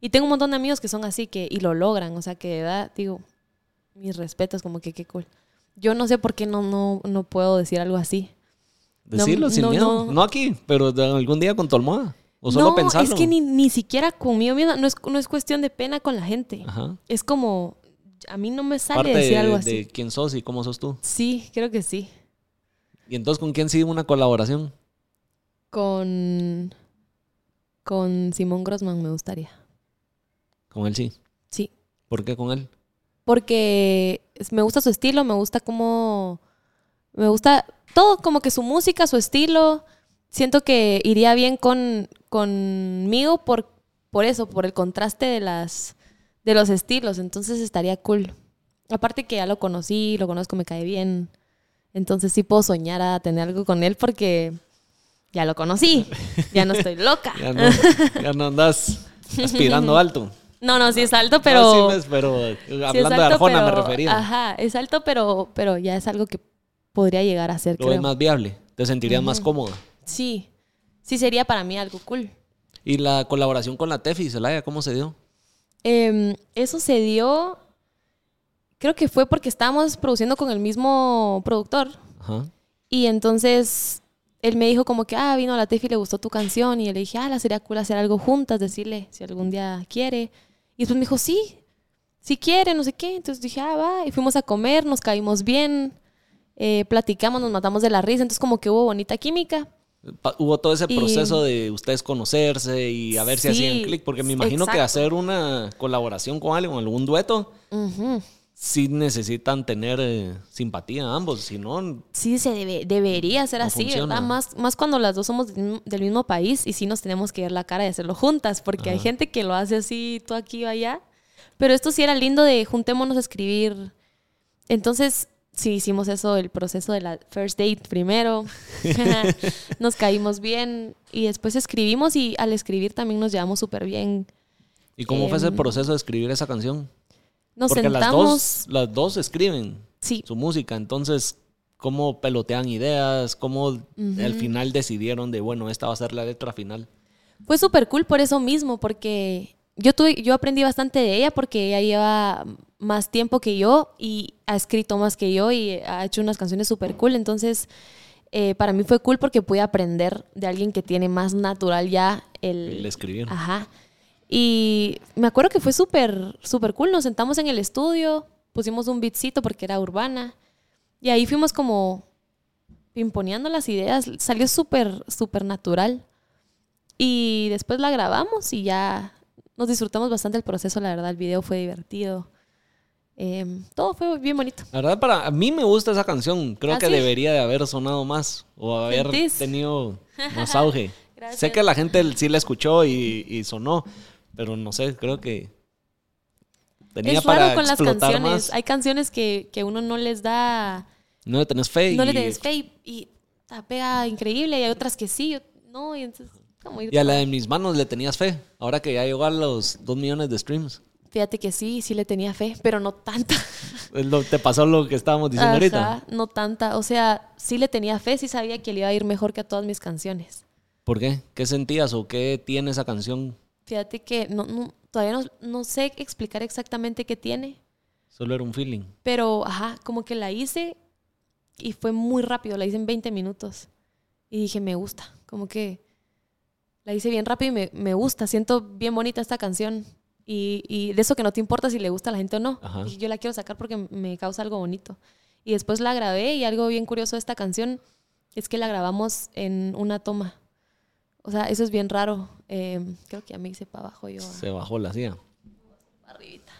y tengo un montón de amigos que son así que y lo logran, o sea, que de verdad digo, mis respetos, como que qué cool. Yo no sé por qué no, no, no puedo decir algo así. Decirlo no, sin miedo. No. aquí, pero algún día con tu almohada. O solo no, pensarlo. es que ni, ni siquiera conmigo misma, no es, no es cuestión de pena con la gente. Ajá. Es como, a mí no me sale Parte decir de, algo de así. quién sos y cómo sos tú. Sí, creo que sí. Y entonces, ¿con quién sigue una colaboración? Con. Con Simón Grossman me gustaría. Con él sí. Sí. ¿Por qué con él? Porque me gusta su estilo, me gusta cómo... Me gusta todo, como que su música, su estilo. Siento que iría bien con, conmigo por, por eso, por el contraste de, las, de los estilos. Entonces estaría cool. Aparte que ya lo conocí, lo conozco, me cae bien. Entonces sí puedo soñar a tener algo con él porque ya lo conocí. Ya no estoy loca. Ya no, ya no andas aspirando alto. No, no, sí es alto, pero... No, sí, pero eh, Sí, es hablando de Arjona me pero- refería. Ajá, es alto, pero, pero ya es algo que podría llegar a ser, Lo creo. más viable. Te sentirías más cómoda. Sí, sí sería para mí algo cool. Y la colaboración con la Tefi, Celaya, ¿cómo se dio? Em, eso se dio, creo que fue porque estábamos produciendo con el mismo productor. Ajá. Y entonces él me dijo como que, ah, vino la Tefi, le gustó tu canción. Y yo le dije, ah, la sería cool hacer algo juntas, decirle si algún día quiere. Y después me dijo, sí, si quiere, no sé qué. Entonces dije, ah, va. Y fuimos a comer, nos caímos bien, eh, platicamos, nos matamos de la risa. Entonces como que hubo bonita química. Hubo todo ese Y- proceso de ustedes conocerse y a ver si Sí, hacían clic, porque me imagino que hacer una colaboración con alguien, algún dueto, sí necesitan tener eh, simpatía ambos, si no, Sí, se debe- debería ser No así, funciona. ¿verdad? Más, más cuando las dos somos del mismo- país y sí nos tenemos que ver la cara y hacerlo juntas, porque hay gente que lo hace así, tú aquí o allá. Pero esto sí era lindo de juntémonos a escribir. Entonces, sí hicimos eso, el proceso de la first date primero. nos caímos bien y después escribimos y al escribir también nos llevamos súper bien. ¿y cómo fue ese Em, proceso de escribir esa canción? Nos Porque las sentamos. dos, las dos escriben Sí, su música, entonces, ¿cómo pelotean ideas? ¿Cómo al final decidieron de, bueno, esta va a ser la letra final? Fue súper cool por eso mismo, porque yo, tuve, yo aprendí bastante de ella porque ella lleva más tiempo que yo y ha escrito más que yo y ha hecho unas canciones súper cool. Entonces, eh, para mí fue cool porque pude aprender de alguien que tiene más natural ya el... El escribir. Ajá. Y me acuerdo que fue súper, súper cool. Nos sentamos en el estudio, pusimos un beatcito porque era urbana. Y ahí fuimos como pimponeando las ideas. Salió súper, súper natural. Y después la grabamos y ya nos disfrutamos bastante el proceso, la verdad. El video fue divertido. Em, todo fue bien bonito. La verdad, para a mí me gusta esa canción. Creo ¿Ah, que sí? debería de haber sonado más o haber ¿Sentís? tenido más auge. Sé que la gente sí la escuchó y, y sonó, pero no sé, creo que tenía es para raro con las canciones. más. Hay canciones que, que uno no les da... No le tenés fe. no le y- des fe y, y la pega increíble y hay otras que sí, no, y entonces ir Y a la de mis manos le tenías fe. Ahora que ya llegó a los dos millones de streams. Fíjate que sí, sí le tenía fe, pero no tanta. Te pasó lo que estábamos diciendo ahorita. Ajá, no tanta. O sea, sí le tenía fe, sí sabía que le iba a ir mejor que a todas mis canciones. ¿Por qué? ¿Qué sentías o qué tiene esa canción? Fíjate que no, no- todavía no, no sé explicar exactamente qué tiene, Solo era un feeling. pero ajá, como que la hice y fue muy rápido, la hice en 20 minutos. Y dije, me gusta, como que la hice bien rápido y me, me gusta, siento bien bonita esta canción. Y, y de eso que no te importa si le gusta a la gente o no. Ajá. Yo la quiero sacar porque me causa algo bonito. Y después la grabé y algo bien curioso de esta canción es que la grabamos en una toma. O sea, eso es bien raro. Eh, creo que ya me hice para abajo yo. Se bajó la silla. Arribita.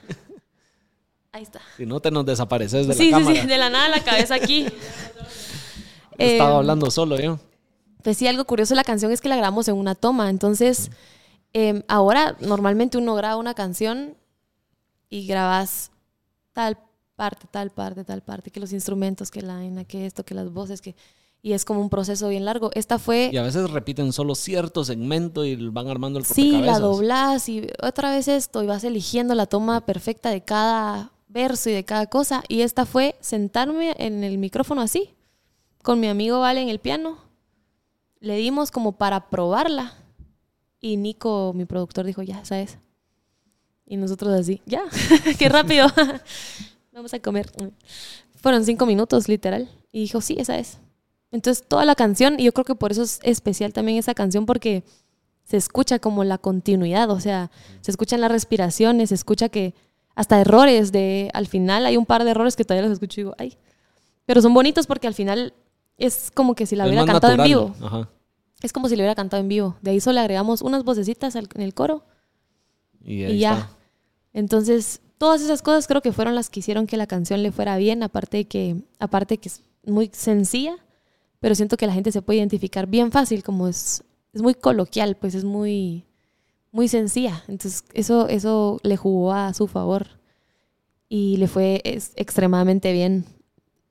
Ahí está. Si no te nos desapareces de Sí, la sí, cámara. sí, de la nada la cabeza aquí. Estaba Eh, hablando solo yo. Pues sí, algo curioso de la canción es que la grabamos en una toma. Entonces, eh, ahora normalmente uno graba una canción y grabas tal parte, tal parte, tal parte, que los instrumentos, que la vaina, que esto, que las voces, que... Y es como un proceso bien largo. Esta fue... Y a veces repiten solo cierto segmento y van armando el Sí, la doblas y otra vez esto y vas eligiendo la toma perfecta de cada verso y de cada cosa. Y esta fue sentarme en el micrófono así, con mi amigo Vale en el piano. Le dimos como para probarla. Y Nico, mi productor, dijo, ya, esa es. Y nosotros así, ya, qué rápido. Vamos a comer. Fueron cinco minutos, literal. Y dijo, sí, esa es. Entonces toda la canción, y yo creo que por eso es especial también esa canción, porque se escucha como la continuidad, o sea, se escuchan las respiraciones, se escucha que hasta errores de, al final hay un par de errores que todavía los escucho y digo, ay, pero son bonitos porque al final es como que si la Es hubiera cantado natural. en vivo. Ajá. Es como si le hubiera cantado en vivo. De ahí solo le agregamos unas vocecitas al- en el coro Y, ahí y ya. está. Entonces, todas esas cosas creo que fueron las que hicieron que la canción le fuera bien, aparte de que, aparte de que es muy sencilla, pero siento que la gente se puede identificar bien fácil, como es, es muy coloquial, pues es muy, muy sencilla. Entonces, eso, eso le jugó a su favor y le fue es- extremadamente bien.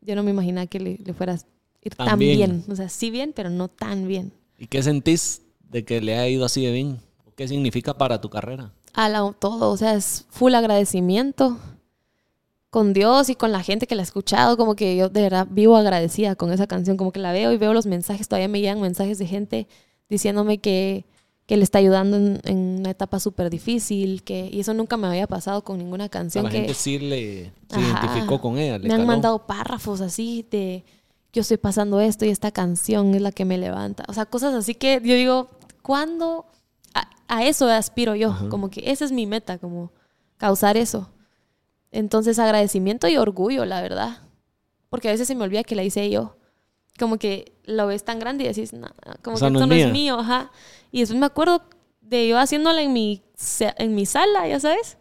Yo no me imaginaba que le, le fuera ir Tan tan, bien. bien. O sea, sí bien, pero no tan bien. ¿Y qué sentís de que le ha ido así de bien? ¿Qué significa para tu carrera? a la, todo, o sea, es full agradecimiento con Dios y con la gente que la ha escuchado, como que yo de verdad vivo agradecida con esa canción, como que la veo y veo los mensajes, todavía me llegan mensajes de gente diciéndome que, que le está ayudando en, en una etapa súper difícil, que, y eso nunca me había pasado con ninguna canción. la que, gente sí le se Ajá. identificó con ella. Le me han mandado párrafos así de yo estoy pasando esto y esta canción es la que me levanta. O sea, cosas así que yo digo, ¿cuándo? A, a eso aspiro yo, Ajá. como que esa es mi meta, como causar eso. Entonces, agradecimiento y orgullo, la verdad. Porque a veces se me olvida que la hice yo. Como que lo ves tan grande y decís, no, como O sea, que no esto es no mía". es mío, ajá. Y después me acuerdo de yo haciéndola en mi, en mi sala, ya sabes.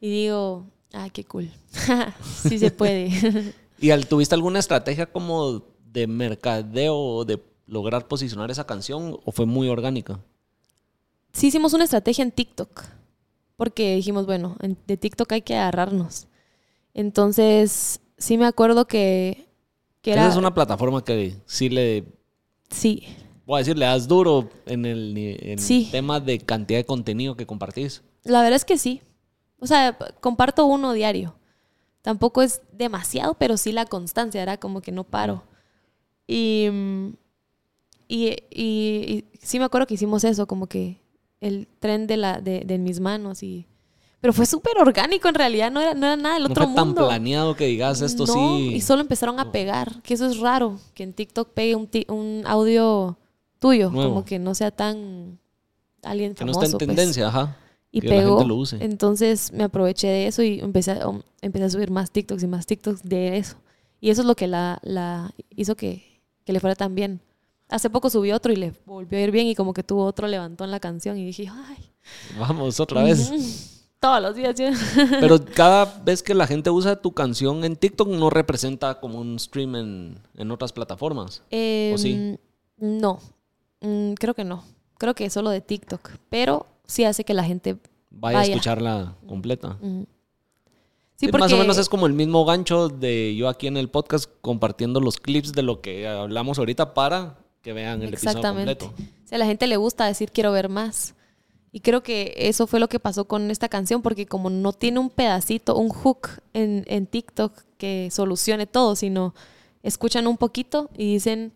Y digo, ah, qué cool. sí se puede. ¿Y al- tuviste alguna estrategia como de mercadeo o de lograr posicionar esa canción o fue muy orgánica? sí hicimos una estrategia en TikTok. Porque dijimos, bueno, en- de TikTok hay que agarrarnos. Entonces, sí me acuerdo que, que era... Esa es una plataforma que sí le, Sí, voy a decir, le das duro en el ni- en Sí. tema de cantidad de contenido que compartís. la verdad es que sí. O sea, comparto uno diario. Tampoco es demasiado, pero sí la constancia, era como que no paro. Y, y, y- y sí me acuerdo que hicimos eso, como que el tren de, la, de, de mis manos. y Pero fue súper orgánico en realidad, no era, no era nada del No otro fue tan mundo. planeado que digas esto No, sí. Y solo empezaron a pegar, que eso es raro, que en TikTok pegue un, un audio tuyo, Nuevo. como que no sea tan alguien que no famoso. está en pues. tendencia, ajá. Y que la pegó. gente lo use. Entonces me aproveché de eso y empecé a, um, empecé a subir más TikToks y más TikToks de eso. Y eso es lo que la, la hizo que, que le fuera tan bien. Hace poco subí otro y le volvió a ir bien y como que tuvo otro levantón en la canción y dije, ay, Vamos otra vez. todos los días. Pero cada vez que la gente usa tu canción en TikTok no representa como un stream en, en otras plataformas. Em, sí? No, Mm, creo que no. Creo que es solo de TikTok, pero sí hace que la gente... Vaya, Vaya. a escucharla completa. Sí, Más o menos es como el mismo gancho de yo aquí en el podcast compartiendo los clips de lo que hablamos ahorita para que vean el episodio Exactamente. completo. O sea, a la gente le gusta decir quiero ver más. Y creo que eso fue lo que pasó con esta canción, porque como no tiene un pedacito, un hook en, en TikTok que solucione todo, sino escuchan un poquito y dicen,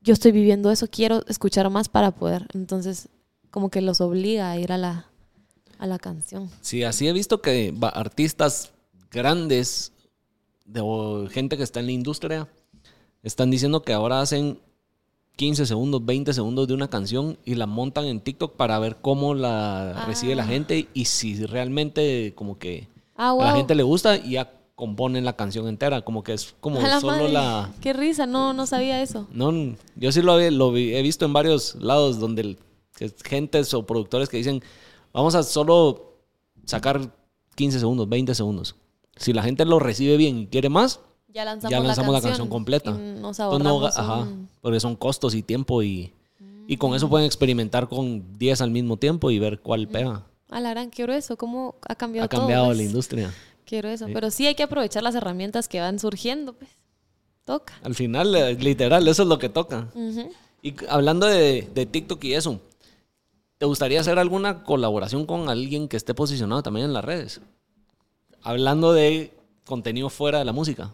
yo estoy viviendo eso, quiero escuchar más para poder. Entonces, como que los obliga a ir a la, a la canción. Sí, así he visto que artistas grandes de, o gente que está en la industria están diciendo que ahora hacen 15 segundos, 20 segundos de una canción y la montan en TikTok para ver cómo la recibe la Ah. gente y si realmente como que Ah, a la gente le gusta y ya componen la canción entera, como que es como la solo madre. la... Qué risa, no, no sabía eso. No, yo sí lo, lo he visto en varios lados donde el- que gentes o productores que dicen, vamos a solo sacar 15 segundos, 20 segundos. Si la gente lo recibe bien y quiere más, Ya lanzamos, ya lanzamos la, la canción completa. nos pues no, ajá, un- porque son costos y tiempo y, y con eso pueden experimentar con 10 al mismo tiempo y ver cuál pega. A la gran, quiero eso. ¿Cómo ha cambiado Ha todo? cambiado pues? la industria. Quiero eso. Sí. Pero sí hay que aprovechar las herramientas que van surgiendo, pues. Toca. Al final, eh, literal, eso es lo que toca. Y hablando de, de TikTok y eso, ¿te gustaría hacer alguna colaboración con alguien que esté posicionado también en las redes? Hablando de contenido fuera de la música.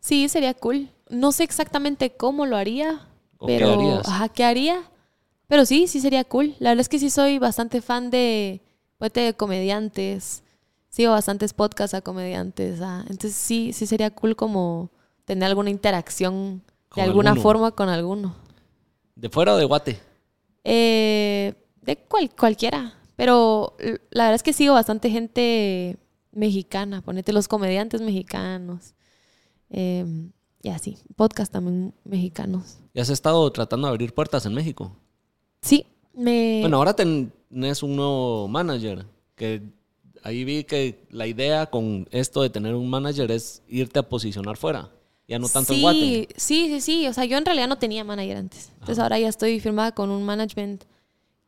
Sí, sería cool. No sé exactamente cómo lo haría, ¿O qué pero harías? ajá, ¿qué haría? Pero sí, sí sería cool. La verdad es que sí soy bastante fan de, pues, de comediantes. Sigo bastantes podcasts a comediantes. ah. Entonces sí, sí sería cool como tener alguna interacción de alguna alguno. forma con alguno. ¿De fuera o de Guate? Eh, de cual, cualquiera. Pero la verdad es que sigo bastante gente mexicana. Ponete los comediantes mexicanos. Eh, y así. Podcast también mexicanos. ¿Y has estado tratando de abrir puertas en México? Sí, me... Bueno, ahora tenés un nuevo manager, que ahí vi que la idea con esto de tener un manager es irte a posicionar fuera, ya no tanto sí, en Guate. Sí, sí, sí. O sea, yo en realidad no tenía manager antes. Entonces ahora ya estoy firmada con un management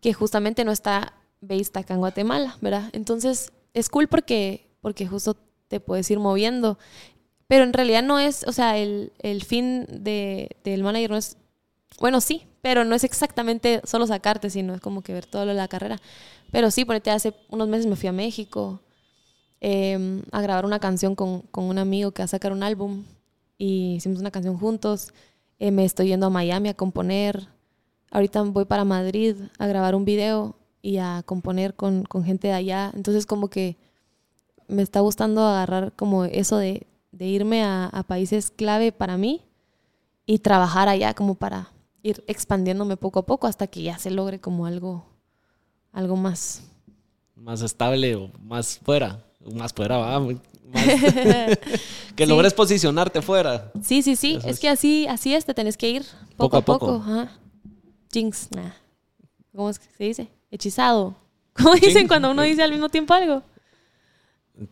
que justamente no está based acá en Guatemala, ¿verdad? Entonces es cool porque, porque justo te puedes ir moviendo. Pero en realidad no es, o sea, el, el fin de, del manager no es, bueno, sí, pero no es exactamente solo sacarte, sino es como que ver todo lo de la carrera. Pero sí, ponete, hace unos meses me fui a México eh, a grabar una canción con, con, un amigo que va a sacar un álbum y hicimos una canción juntos. Eh, me estoy yendo a Miami a componer. Ahorita voy para Madrid a grabar un video y a componer con, con gente de allá. Entonces como que me está gustando agarrar como eso de, de irme a, a, países clave para mí y trabajar allá como para ir expandiéndome poco a poco hasta que ya se logre como algo, algo más. Más estable o más fuera. Más fuera, va. Más que sí. logres posicionarte fuera. Sí, sí, sí. Es, es que así, así es, te tenés que ir poco, poco a poco. Ajá. Jinx, nah. ¿Cómo es que se dice? Hechizado. ¿Cómo dicen Jinx. cuando uno dice al mismo tiempo algo?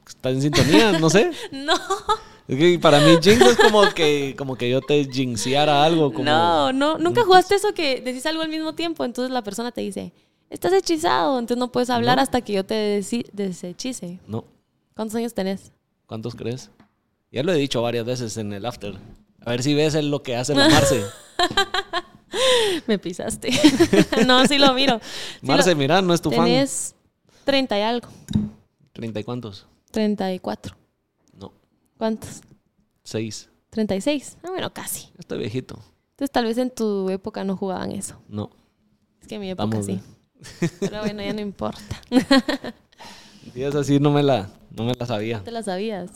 Está en sintonía, no sé. no. Es que para mí jinx es como que, como que yo te jinxeara algo. Como... No, no, nunca jugaste eso que decís algo al mismo tiempo, entonces la persona te dice, estás hechizado, entonces no puedes hablar no. hasta que yo te deshechice. No. ¿Cuántos años tenés? ¿Cuántos crees? Ya lo he dicho varias veces en el after. A ver si ves lo que hace la Marce. Me pisaste. no, sí lo miro. Sí Marce, lo... mira, no es tu Tenés fan. Tienes 30 y algo. ¿30 y cuántos? 34. No. ¿Cuántos? Seis. 36. Ah, bueno, casi. Estoy viejito. Entonces tal vez en tu época no jugaban eso. No. Es que en mi época Vamos sí. Pero bueno, ya no importa. y es así, no me la, no me la sabía. ¿No te la sabías?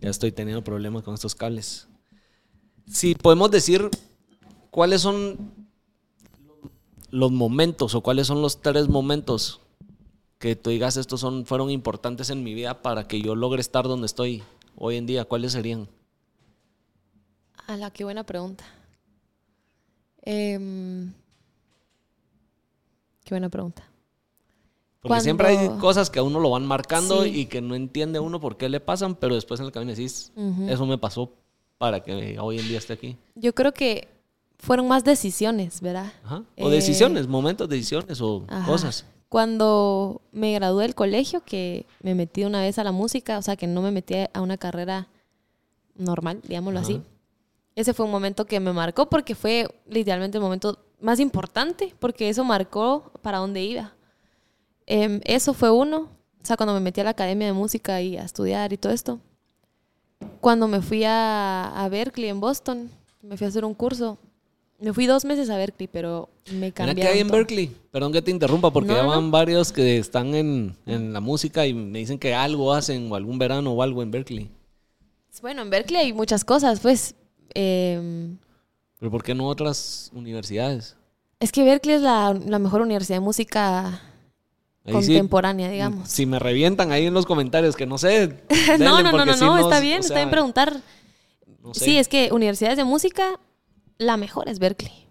Ya estoy teniendo problemas con estos cables. Si podemos decir cuáles son los momentos o cuáles son los tres momentos que tú digas estos son, fueron importantes en mi vida para que yo logre estar donde estoy hoy en día, ¿cuáles serían? A la qué buena pregunta. Eh, qué buena pregunta. Porque Cuando... siempre hay cosas que a uno lo van marcando sí. y que no entiende uno por qué le pasan, pero después en el camino decís, uh -huh. eso me pasó para que hoy en día esté aquí. Yo creo que fueron más decisiones, ¿verdad? Ajá. O eh... decisiones, momentos, decisiones o Ajá. cosas. Cuando me gradué del colegio, que me metí una vez a la música, o sea, que no me metí a una carrera normal, digámoslo Ajá. así. Ese fue un momento que me marcó porque fue literalmente el momento más importante, porque eso marcó para dónde iba. Eh, eso fue uno, o sea, cuando me metí a la academia de música y a estudiar y todo esto. Cuando me fui a, a Berkeley en Boston, me fui a hacer un curso. Me fui dos meses a Berkeley, pero me cambiaron. ¿Qué hay en Berkeley? Perdón que te interrumpa, porque no, ya van no. varios que están en, en, la música y me dicen que algo hacen o algún verano o algo en Berkeley. Bueno, en Berkeley hay muchas cosas, pues. Eh, ¿Pero por qué no otras universidades? Es que Berkeley es la, la mejor universidad de música Ahí contemporánea, sí, digamos. Si me revientan ahí en los comentarios, que no sé. no, no, no, no, si no, está bien, o sea, está bien preguntar. No sé. Sí, es que universidades de música, la mejor es Berkeley.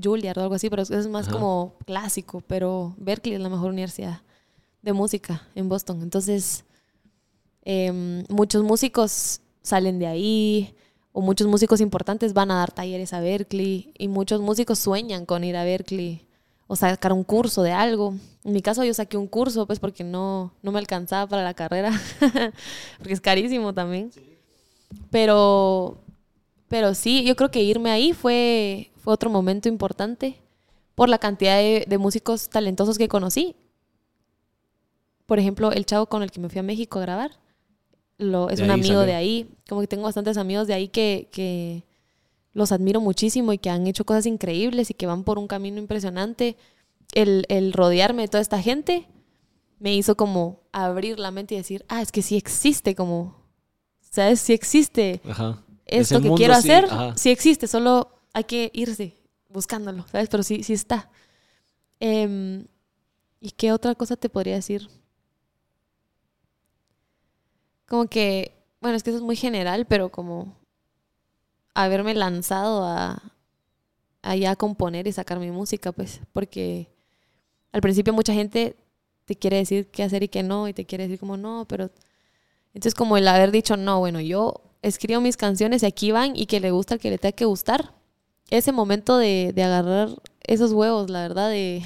Juilliard o algo así, pero es más Ajá. como clásico, pero Berkeley es la mejor universidad de música en Boston. Entonces, eh, muchos músicos salen de ahí, o muchos músicos importantes van a dar talleres a Berkeley, y muchos músicos sueñan con ir a Berkeley o sacar un curso de algo. En mi caso yo saqué un curso, pues porque no, no me alcanzaba para la carrera, porque es carísimo también. Sí. Pero, pero sí, yo creo que irme ahí fue, fue otro momento importante por la cantidad de, de músicos talentosos que conocí. Por ejemplo, el chavo con el que me fui a México a grabar, lo, es de un amigo salió. de ahí. Como que tengo bastantes amigos de ahí que, que los admiro muchísimo y que han hecho cosas increíbles y que van por un camino impresionante. El, el, rodearme de toda esta gente me hizo como abrir la mente y decir, ah, es que sí existe como, ¿sabes? Sí existe Ajá. esto Ese que quiero sí, hacer, ajá. sí existe, solo hay que irse buscándolo, ¿sabes? Pero sí, sí está. Eh, ¿Y qué otra cosa te podría decir? Como que bueno, es que eso es muy general, pero como haberme lanzado a, a componer y sacar mi música, pues, porque al principio mucha gente te quiere decir qué hacer y qué no, y te quiere decir como no, pero entonces como el haber dicho, no, bueno, yo escribo mis canciones y aquí van y que le gusta que le tenga que gustar, ese momento de, de agarrar esos huevos, la verdad, de,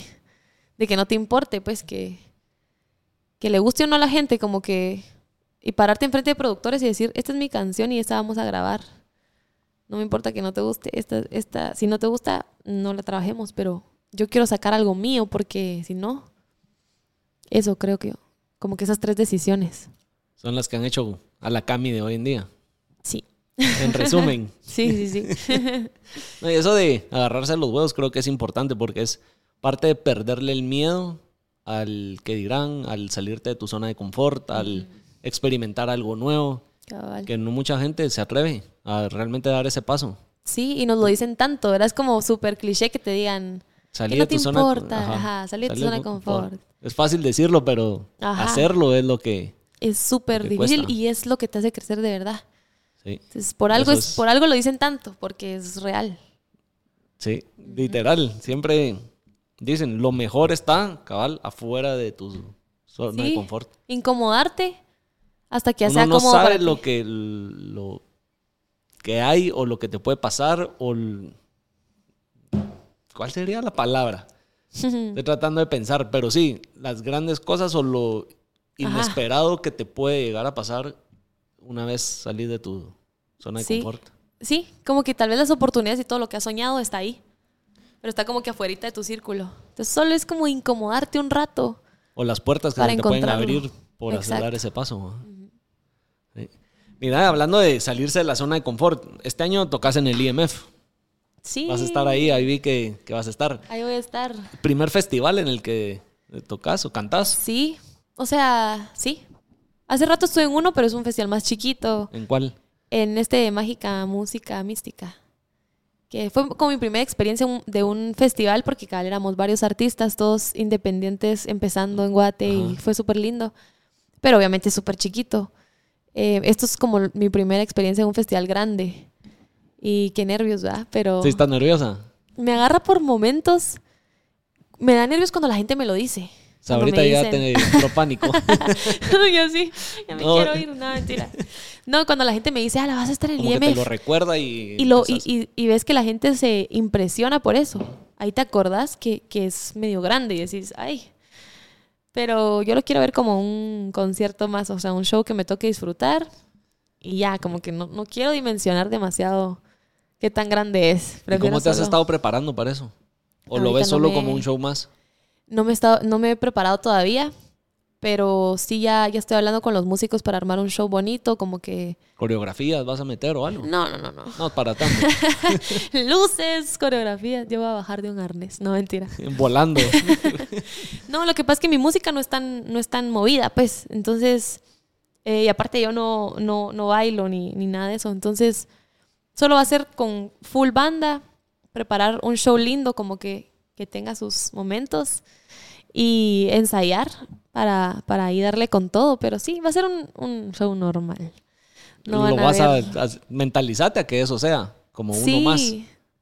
de que no te importe, pues que, que le guste o no a la gente, como que, y pararte enfrente de productores y decir, esta es mi canción y esta vamos a grabar. No me importa que no te guste, esta, esta, si no te gusta, no la trabajemos, pero yo quiero sacar algo mío porque si no, eso creo que, como que esas tres decisiones. Son las que han hecho a la Cami de hoy en día. Sí. En resumen. sí, sí, sí. No, y eso de agarrarse a los huevos creo que es importante porque es parte de perderle el miedo al que dirán, al salirte de tu zona de confort, al experimentar algo nuevo, Cabal. que no mucha gente se atreve a realmente dar ese paso. Sí, y nos lo dicen tanto, ¿verdad? Es como súper cliché que te digan, Salir no de te tu zona importa, ajá, salir de tu zona de confort. Es fácil decirlo, pero Ajá. hacerlo es lo que Es súper difícil cuesta. y es lo que te hace crecer de verdad. sí, Entonces, por algo, es, es- por algo lo dicen tanto, porque es real. sí, literal, siempre dicen, lo mejor está, cabal, afuera de tu zona de confort. Incomodarte hasta que Uno sea no cómodo sabe para ti. lo que lo que hay o lo que te puede pasar o el- ¿cuál sería la palabra? Estoy tratando de pensar, pero sí, las grandes cosas o lo inesperado que te puede llegar a pasar una vez salís de tu zona de Sí. confort. Sí, como que tal vez las oportunidades y todo lo que has soñado está ahí. Pero está como que afuera de tu círculo. Entonces solo es como incomodarte un rato. O las puertas que se te pueden abrir por Exacto. dar ese paso. ¿no? Mira, hablando de salirse de la zona de confort, este año tocas en el IMF. Sí. Vas a estar ahí, ahí vi que, que vas a estar. Ahí voy a estar. Primer festival en el que tocas o cantás. Sí. O sea, sí. Hace rato estuve en uno, pero es un festival más chiquito. ¿En cuál? En este de Mágica Música Mística. Que fue como mi primera experiencia de un festival, porque cada éramos varios artistas, todos independientes, empezando en Guate, y fue súper lindo. Pero obviamente súper chiquito. Eh, esto es como mi primera experiencia en un festival grande. Y qué nervios, ¿verdad? Pero ¿Sí estás nerviosa? me agarra por momentos. Me da nervios cuando la gente me lo dice. O sea, ahorita ya te entró pánico. yo sí, ya me No. quiero ir, no, mentira. No, cuando la gente me dice, ah, la vas a estar en el Como que te IMF. lo recuerda y... Y, lo, y, y- y ves que la gente se impresiona por eso. Ahí te acordás que, que es medio grande y decís, ay. Pero yo lo quiero ver como un concierto más, o sea, un show que me toque disfrutar. Y ya, como que no, no quiero dimensionar demasiado qué tan grande es. ¿Y cómo te has solo- estado preparando para eso? ¿O lo ves no solo me- como un show más? No me, he estado- no me he preparado todavía, pero sí ya, ya estoy hablando con los músicos para armar un show bonito, como que... ¿Coreografías vas a meter o algo? No, no, no, no. No, para tanto. Luces, coreografías. Yo voy a bajar de un arnés. No, mentira. Volando. No, lo que pasa es que mi música no es tan, no es tan movida, pues. Entonces, eh, y aparte yo no, no, no bailo ni, ni nada de eso. Entonces, solo va a ser con full banda, preparar un show lindo, como que, que tenga sus momentos y ensayar para, para ahí darle con todo. Pero sí, va a ser un, un show normal. No lo a vas a, a- mentalizate a que eso sea como uno más.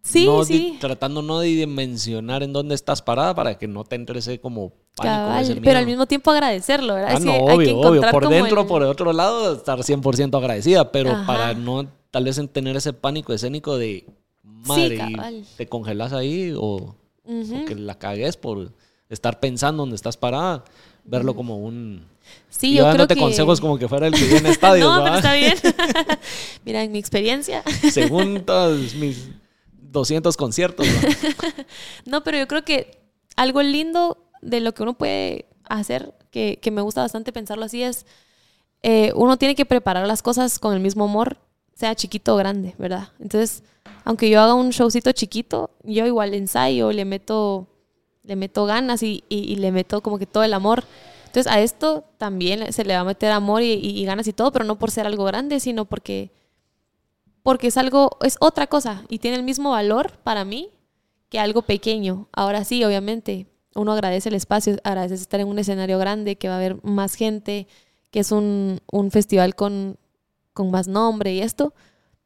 Sí, No di- sí. tratando no de dimensionar en dónde estás parada para que no te entre ese como pánico, Cabal, ese pero al mismo tiempo agradecerlo, ¿verdad? Ah, Es no, que hay obvio, que obvio. Por dentro, el- por otro lado, estar 100% agradecida, pero Ajá. para no tal vez en tener ese pánico escénico de madre te congelas ahí o, o que la cagues por estar pensando dónde estás parada, verlo como un... Sí, y yo creo que... consejos como que fuera el que viene a estadios, no, está bien. Mira, en mi experiencia. Según todos mis 200 conciertos. No, pero yo creo que algo lindo de lo que uno puede hacer, que, que me gusta bastante pensarlo así, es eh, uno tiene que preparar las cosas con el mismo amor, sea chiquito o grande, ¿verdad? Entonces, aunque yo haga un showcito chiquito, yo igual ensayo, le meto, le meto ganas y, y- le meto como que todo el amor. Entonces, a esto también se le va a meter amor y, y- y ganas y todo, pero no por ser algo grande, sino porque, porque es algo, es otra cosa y tiene el mismo valor para mí que algo pequeño. Ahora sí, obviamente, uno agradece el espacio, agradece estar en un escenario grande, que va a haber más gente, que es un, un festival con, con más nombre y esto,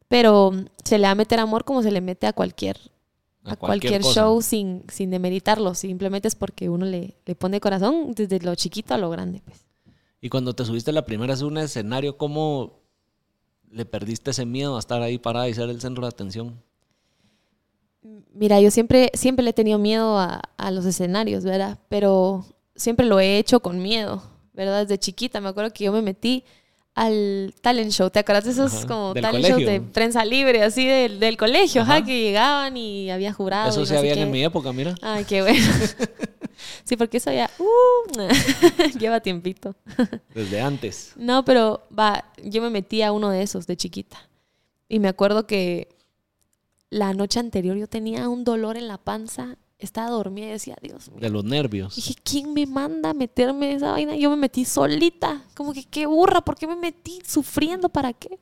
pero se le va a meter amor como se le mete a cualquier, a cualquier, show sin, sin demeritarlo, simplemente es porque uno le, le pone corazón desde lo chiquito a lo grande. Pues. Y cuando te subiste la primera vez a un escenario, ¿cómo le perdiste ese miedo a estar ahí parada y ser el centro de atención? Mira, yo siempre, siempre le he tenido miedo a, a los escenarios, ¿verdad? Pero siempre lo he hecho con miedo, ¿verdad? Desde chiquita, me acuerdo que yo me metí al talent show. ¿Te acuerdas de esos Ajá, como talent shows colegio. de prensa libre, así del, del colegio, ajá. Ajá. que llegaban y había jurados? Eso sí no había en mi época, mira. Ay, qué bueno. sí, porque eso ya uh, lleva tiempito. Desde antes. No, pero va, yo me metí a uno de esos de chiquita. Y me acuerdo que la noche anterior yo tenía un dolor en la panza, estaba dormida y decía, Dios mío. De los nervios. Dije, ¿quién me manda a meterme en esa vaina? Yo me metí solita. Como que qué burra, ¿por qué me metí sufriendo? ¿Para qué?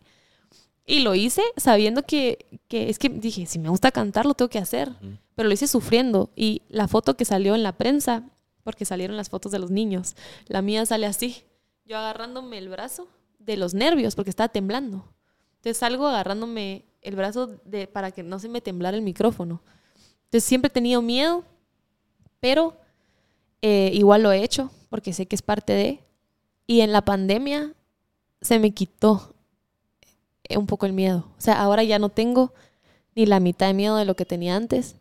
Y lo hice sabiendo que, que es que dije, si me gusta cantar, lo tengo que hacer. Pero lo hice sufriendo. Y la foto que salió en la prensa, porque salieron las fotos de los niños, la mía sale así. Yo agarrándome el brazo de los nervios, porque estaba temblando. Entonces salgo agarrándome el brazo de, para que no se me temblara el micrófono. Entonces siempre he tenido miedo, pero eh, igual lo he hecho, porque sé que es parte de. Y en la pandemia se me quitó eh, un poco el miedo. O sea, ahora ya no tengo ni la mitad de miedo de lo que tenía antes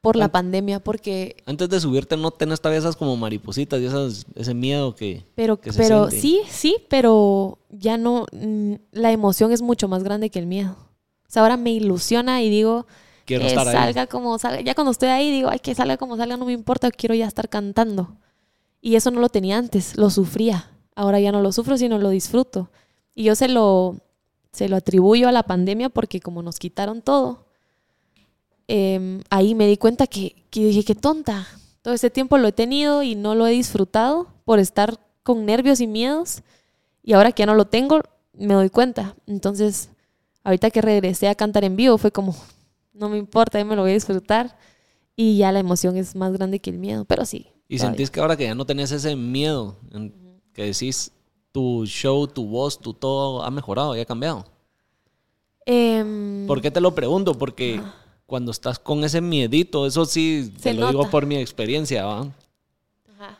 por la An- pandemia, porque Antes de subirte no tenés todavía esas como maripositas y esas, ese miedo que... Pero, que se pero siente. sí, sí, pero ya no, la emoción es mucho más grande que el miedo. O sea, ahora me ilusiona y digo, Quiero que estar ahí. salga como salga. Ya cuando estoy ahí digo, ay, que salga como salga, no me importa, quiero ya estar cantando. Y eso no lo tenía antes, lo sufría. Ahora ya no lo sufro, sino lo disfruto. Y yo se lo, se lo atribuyo a la pandemia porque como nos quitaron todo, em, ahí me di cuenta que, que dije, qué tonta. Todo ese tiempo lo he tenido y no lo he disfrutado por estar con nervios y miedos. Y ahora que ya no lo tengo, me doy cuenta. Entonces, ahorita que regresé a cantar en vivo, fue como, no me importa, yo me lo voy a disfrutar. Y ya la emoción es más grande que el miedo, pero sí. Y todavía. sentís que ahora que ya no tenés ese miedo, en- que decís tu show, tu voz, tu todo ha mejorado y ha cambiado. Em, ¿Por qué te lo pregunto? Porque cuando estás con ese miedito, eso sí, te lo digo por mi experiencia, ¿va? Ajá.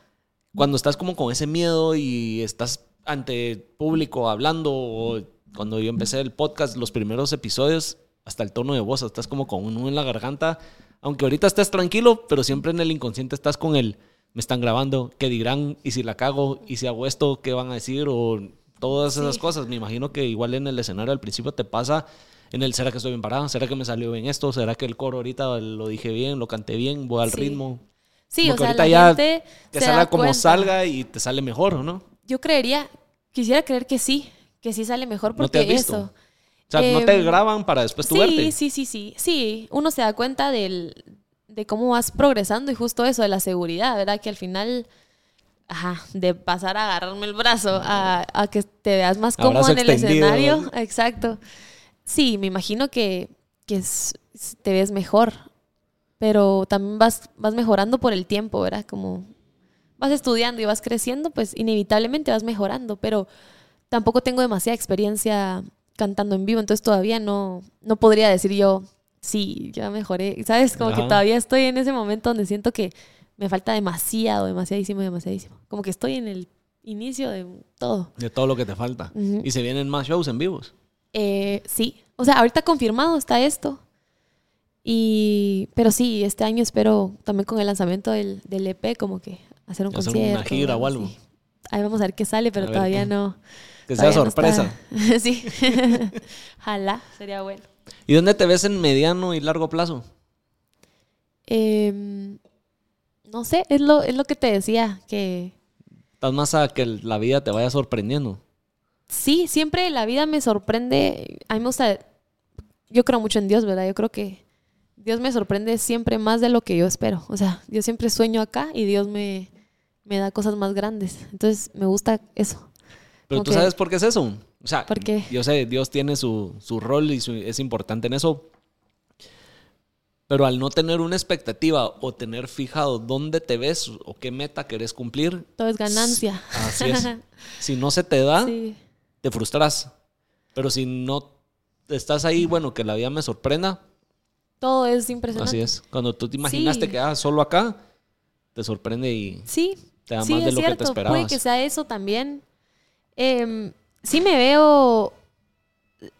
Cuando estás como con ese miedo y estás ante público hablando, o cuando yo empecé el podcast, los primeros episodios, hasta el tono de voz, estás como con un nudo en la garganta, aunque ahorita estés tranquilo, pero siempre en el inconsciente estás con el, me están grabando, ¿qué dirán? ¿Y si la cago? ¿Y si hago esto? ¿Qué van a decir? O todas esas Sí. cosas. Me imagino que igual en el escenario al principio te pasa en el, ¿será que estoy bien parado? ¿Será que me salió bien esto? ¿Será que el coro ahorita lo dije bien, lo canté bien, voy al Sí. ritmo? Sí, Como o que sea, ahorita la ya gente Que se salga como cuenta. salga y te sale mejor, ¿o no? Yo creería, quisiera creer que sí, que sí sale mejor ¿No porque te has visto? eso. O sea, no te Em, graban para después tú sí, verte. sí, sí, sí. Sí, uno se da cuenta del, de cómo vas progresando y justo eso, de la seguridad, ¿verdad? Que al final, ajá, de pasar a agarrarme el brazo a, a que te veas más cómodo en el escenario. Exacto. Sí, me imagino que, que es- te ves mejor, pero también vas, vas mejorando por el tiempo, ¿verdad? Como vas estudiando y vas creciendo, pues inevitablemente vas mejorando, pero tampoco tengo demasiada experiencia cantando en vivo, entonces todavía no, no podría decir yo, sí, ya mejoré, ¿sabes? Como que todavía estoy en ese momento donde siento que me falta demasiado, demasiadísimo, demasiadísimo. Como que estoy en el inicio de todo. De todo lo que te falta. Y se vienen más shows en vivos. Eh, sí, o sea, ahorita confirmado está esto. Y, pero sí, este año espero también con el lanzamiento del, del EP como que hacer un Hacer concierto. una gira o algo. Ahí vamos a ver qué sale, pero A todavía no. Que sea todavía sorpresa. sí. Ojalá, sería bueno. ¿Y dónde te ves en mediano y largo plazo? Em, no sé, es lo, es lo que te decía, que Estás más a que la vida te vaya sorprendiendo. sí, siempre la vida me sorprende. A mí me gusta, yo creo mucho en Dios, ¿verdad? Yo creo que Dios me sorprende siempre más de lo que yo espero. O sea, yo siempre sueño acá y Dios me, me da cosas más grandes. Entonces, me gusta eso. Pero tú sabes por qué es eso. O sea, ¿Por qué? yo sé, Dios tiene su, su rol y su- es importante en eso. Pero al no tener una expectativa o tener fijado dónde te ves o qué meta querés cumplir, Todo es ganancia. así es. Si no se te da, Sí. te frustras. Pero si no estás ahí, bueno, que la vida me sorprenda, Todo es impresionante. así es. Cuando tú te imaginaste Sí. que ah, solo acá, te sorprende y Sí, te da sí, más de lo que te cierto. Puede esperabas. que sea eso también. Em, sí me veo,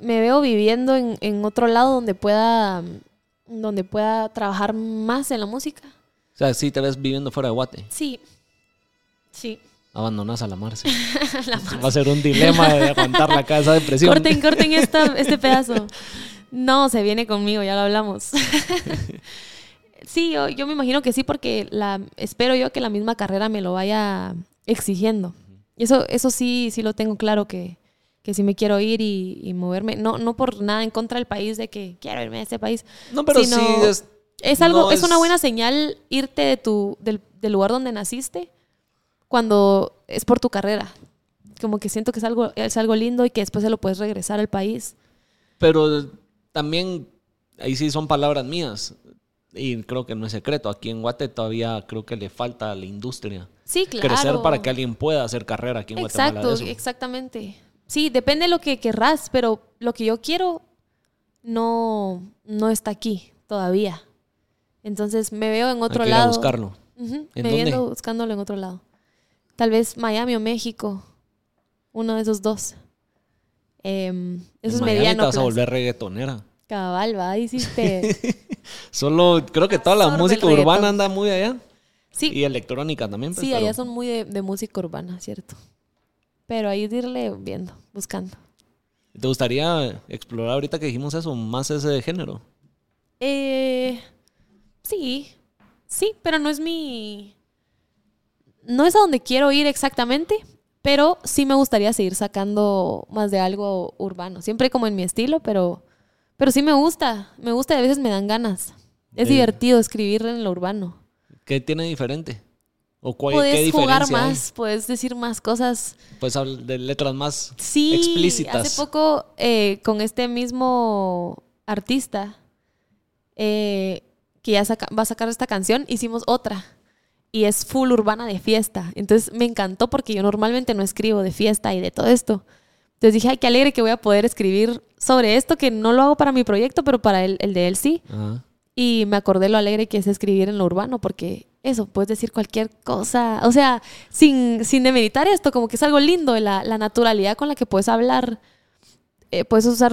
me veo viviendo en, en otro lado donde pueda, donde pueda trabajar más en la música. O sea, sí te ves viviendo fuera de Guate. Sí, sí. Abandonas a la Marce. Va a ser un dilema de aguantar la casa de presión. Corten, corten esta, este pedazo. No, se viene conmigo, ya lo hablamos. sí, yo, yo me imagino que sí, porque la, espero yo que la misma carrera me lo vaya exigiendo. Y eso, eso sí, sí lo tengo claro que, que sí me quiero ir y, y moverme. No, no por nada en contra del país de que quiero irme a este país. No, pero sí es. Es algo, No es... una buena señal irte de tu, del, del lugar donde naciste cuando es por tu carrera. Como que siento que es algo, es algo lindo y que después se lo puedes regresar al país. Pero también, ahí sí son palabras mías. Y creo que no es secreto. Aquí en Guate todavía creo que le falta a la industria Sí, claro. crecer para que alguien pueda hacer carrera aquí en Guatemala. Exacto, exactamente. Sí, depende de lo que querrás, pero lo que yo quiero no, no está aquí todavía. Entonces me veo en otro Hay que ir a lado. buscarlo. Ujú, ¿En me dónde? viendo buscándolo en otro lado. Tal vez Miami o México. Uno de esos dos. Em, eso En es Miami mediano te vas a volver reggaetonera. Cabal, va, hiciste. Solo creo que toda la música urbana anda muy allá. Sí, Y electrónica también. pues, sí, pero allá son muy de, de música urbana, ¿cierto? Pero ahí irle viendo, buscando. ¿Te gustaría explorar ahorita que dijimos eso, más ese género? Eh, sí, sí, pero no es mi... No es a donde quiero ir exactamente, pero sí me gustaría seguir sacando más de algo urbano. Siempre como en mi estilo, pero, pero sí me gusta. Me gusta y a veces me dan ganas. Es Eh. divertido escribir en lo urbano. ¿Qué tiene diferente? ¿O cuál, qué Puedes jugar diferencia hay? más, puedes decir más cosas. Puedes hablar de letras más Sí, explícitas. hace poco eh, con este mismo artista eh, que ya saca- va a sacar esta canción, hicimos otra y es full urbana de fiesta. Entonces me encantó porque yo normalmente no escribo de fiesta y de todo esto. Entonces dije, ay, qué alegre que voy a poder escribir sobre esto, que no lo hago para mi proyecto, pero para el, el de él sí. Ajá. Y me acordé lo alegre que es escribir en lo urbano, porque eso, puedes decir cualquier cosa, o sea, sin, sin demeritar esto, como que es algo lindo, la, la naturalidad con la que puedes hablar, Eh, puedes usar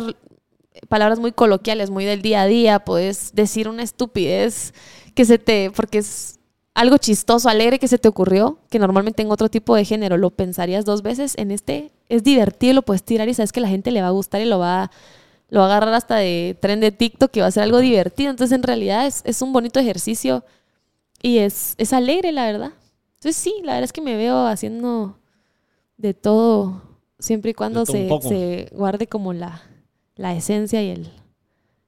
palabras muy coloquiales, muy del día a día, puedes decir una estupidez que se te, porque es algo chistoso, alegre que se te ocurrió, que normalmente en otro tipo de género lo pensarías dos veces, en este es divertido, lo puedes tirar y sabes que la gente le va a gustar y lo va a lo va a agarrar hasta de tren de TikTok que va a ser algo divertido. Entonces, en realidad es, es un bonito ejercicio y es, es alegre, la verdad. Entonces, sí, la verdad es que me veo haciendo de todo, siempre y cuando se, se guarde como la, la esencia y el,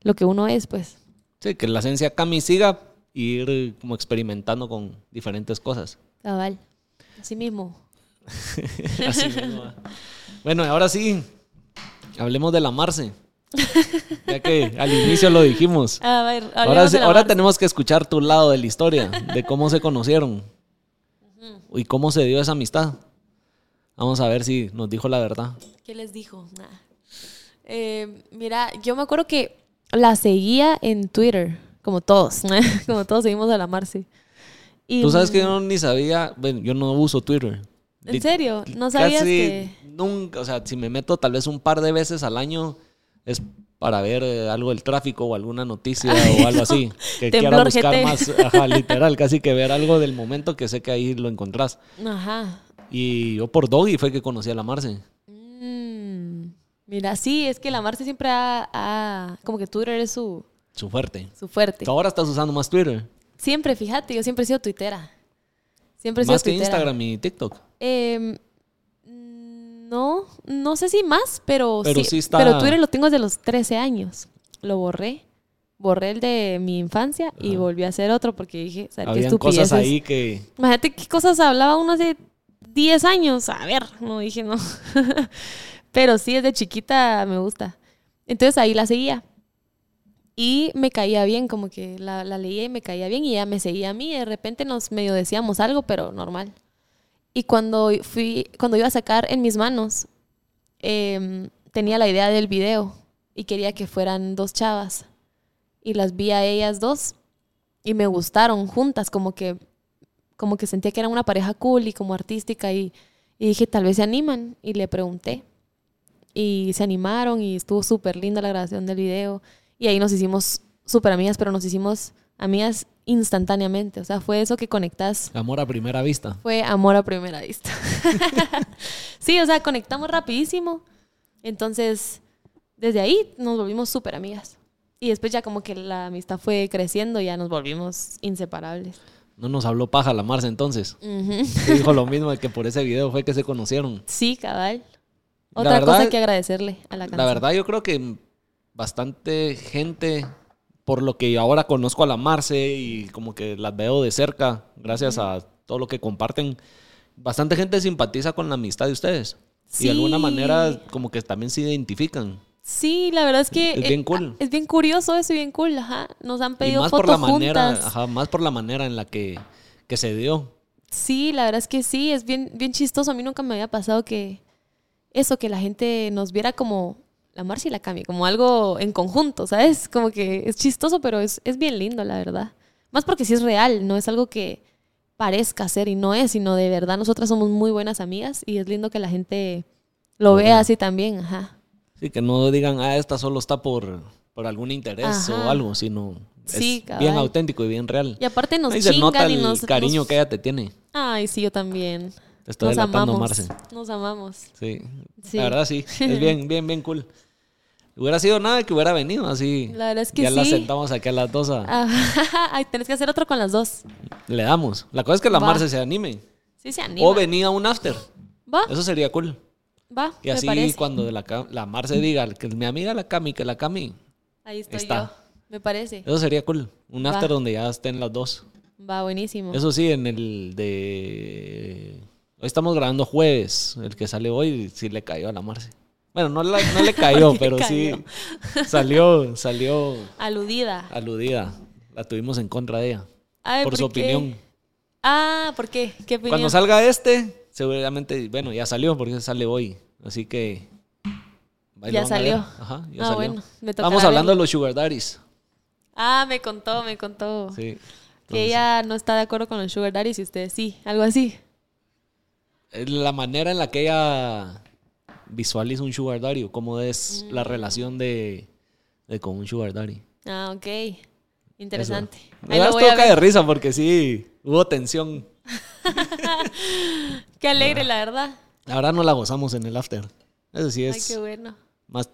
lo que uno es, pues. Sí, que la esencia Cami siga y ir como experimentando con diferentes cosas. Cabal. Así mismo. Así mismo, va. Bueno, ahora sí, hablemos de la Marce. Ya que al inicio lo dijimos. A ver, Ahora, de la tenemos que escuchar tu lado de la historia, de cómo se conocieron y cómo se dio esa amistad. Vamos a ver si nos dijo la verdad. ¿Qué les dijo? Nah. Eh, mira, yo me acuerdo que la seguía en Twitter, como todos, como todos seguimos a la Marce. Y, Tú sabes que yo ni sabía, bueno, yo no uso Twitter. ¿En serio? ¿No sabías Casi que...? nunca, o sea, si me meto tal vez un par de veces al año es para ver eh, algo del tráfico o alguna noticia o algo así. Que quiera buscar GT. más, ajá, literal, casi que ver algo del momento que sé que ahí lo encontrás. Ajá. Y yo por Doggy fue que conocí a la Marce. Mm, mira, sí, es que la Marce siempre ha, ha- Como que Twitter es su, Su fuerte. su fuerte. Tú ahora estás usando más Twitter. Siempre, fíjate, yo siempre he sido tuitera. Siempre he sido Más que tuitera. Instagram y TikTok. Em, no, no sé si más, pero, Pero sí, sí está- pero Twitter lo tengo desde los 13 años. Lo borré. Borré el de mi infancia y volví a hacer otro porque dije, ¿sabes qué estupideces? cosas ahí que... Imagínate qué cosas hablaba uno hace 10 años. A ver, no dije no. Pero sí, desde chiquita me gusta. Entonces ahí la seguía. Y me caía bien, como que la, la leía y me caía bien y ella me seguía a mí. De repente nos medio decíamos algo, pero normal. Y cuando fui, cuando iba a sacar en mis manos, em, tenía la idea del video y quería que fueran dos chavas. Y las vi a ellas dos y me gustaron juntas, como que, como que sentía que eran una pareja cool y como artística y, y dije, tal vez se animan. Y le pregunté. Y se animaron y estuvo súper linda la grabación del video. Y ahí nos hicimos súper amigas, pero nos hicimos amigas instantáneamente. O sea, fue eso que conectas. Amor a primera vista. Fue amor a primera vista. sí, o sea, conectamos rapidísimo. Entonces, desde ahí nos volvimos súper amigas. Y después ya como que la amistad fue creciendo, ya nos volvimos inseparables. No nos habló paja la Marce entonces. Se dijo lo mismo de que por ese video fue que se conocieron. Sí, cabal. Otra verdad- cosa que agradecerle a la canción. La verdad, yo creo que bastante gente, por lo que ahora conozco a la Marce y como que las veo de cerca, gracias a todo lo que comparten, bastante gente simpatiza con la amistad de ustedes. Y de alguna Sí. manera, como que también se identifican. Sí, la verdad es que... Es bien cool. Es bien curioso eso y bien cool, ajá. Nos han Y pedido más fotos por la manera, ajá, más por la manera en la que, que se dio. Sí, la verdad es que sí, es bien, bien chistoso. A mí nunca me había pasado que eso, que la gente nos viera como la Marcia y la Cami, como algo en conjunto, ¿sabes? Como que es chistoso, pero es, es bien lindo, la verdad. Más porque sí es real, no es algo que parezca ser y no es, sino de verdad nosotras somos muy buenas amigas y es lindo que la gente lo vea así también, ajá. Sí, que no digan, ah, esta solo está por, por algún interés Ajá. o algo, sino Sí, es bien auténtico y bien real. Y aparte nos Ahí se nota chingan y el nos... cariño nos- que ella te tiene. Ay, sí, yo también. Te estoy Nos amamos. Marce. Nos amamos. Sí. Sí. La verdad sí. Es bien, bien, bien cool. Hubiera sido nada que hubiera venido así. La verdad es que ya la sí. sentamos aquí a las dos. a-. Ay, tenés que hacer otro con las dos. Le damos. La cosa es que la Va. Marce se anime. Sí se anima. O venía un after. Va, Eso sería cool. va, Y así cuando la, la Marce diga que mi amiga la Cami, que la Cami. Ahí estoy está. yo. Me parece. Eso sería cool. Un Va. after donde ya estén las dos. Va, buenísimo. Eso sí, en el de... Hoy estamos grabando jueves. El que sale hoy sí le cayó a la Marce. Bueno, no, la- no le cayó, pero sí salió, salió Aludida. aludida. La tuvimos en contra de ella. Ay, por su qué? opinión. Ah, ¿por qué? ¿Qué opinión? Cuando salga este, seguramente, bueno, ya salió porque sale hoy. Así que... Ya salió. Ajá, ya Ah, salió. bueno, me Estamos hablando de los sugar daddies. Ah, me contó, me contó. Sí. Que ella no está de acuerdo con los sugar daddies y ustedes sí. Algo así. La manera en la que ella visualiza un sugar daddy o cómo es Mm. la relación de, de con un sugar daddy. Ah, ok. Interesante. Me Ahí das toca de risa porque sí, hubo tensión. Qué alegre, la verdad. La verdad no la gozamos en el after. Eso sí Ay, es qué bueno. más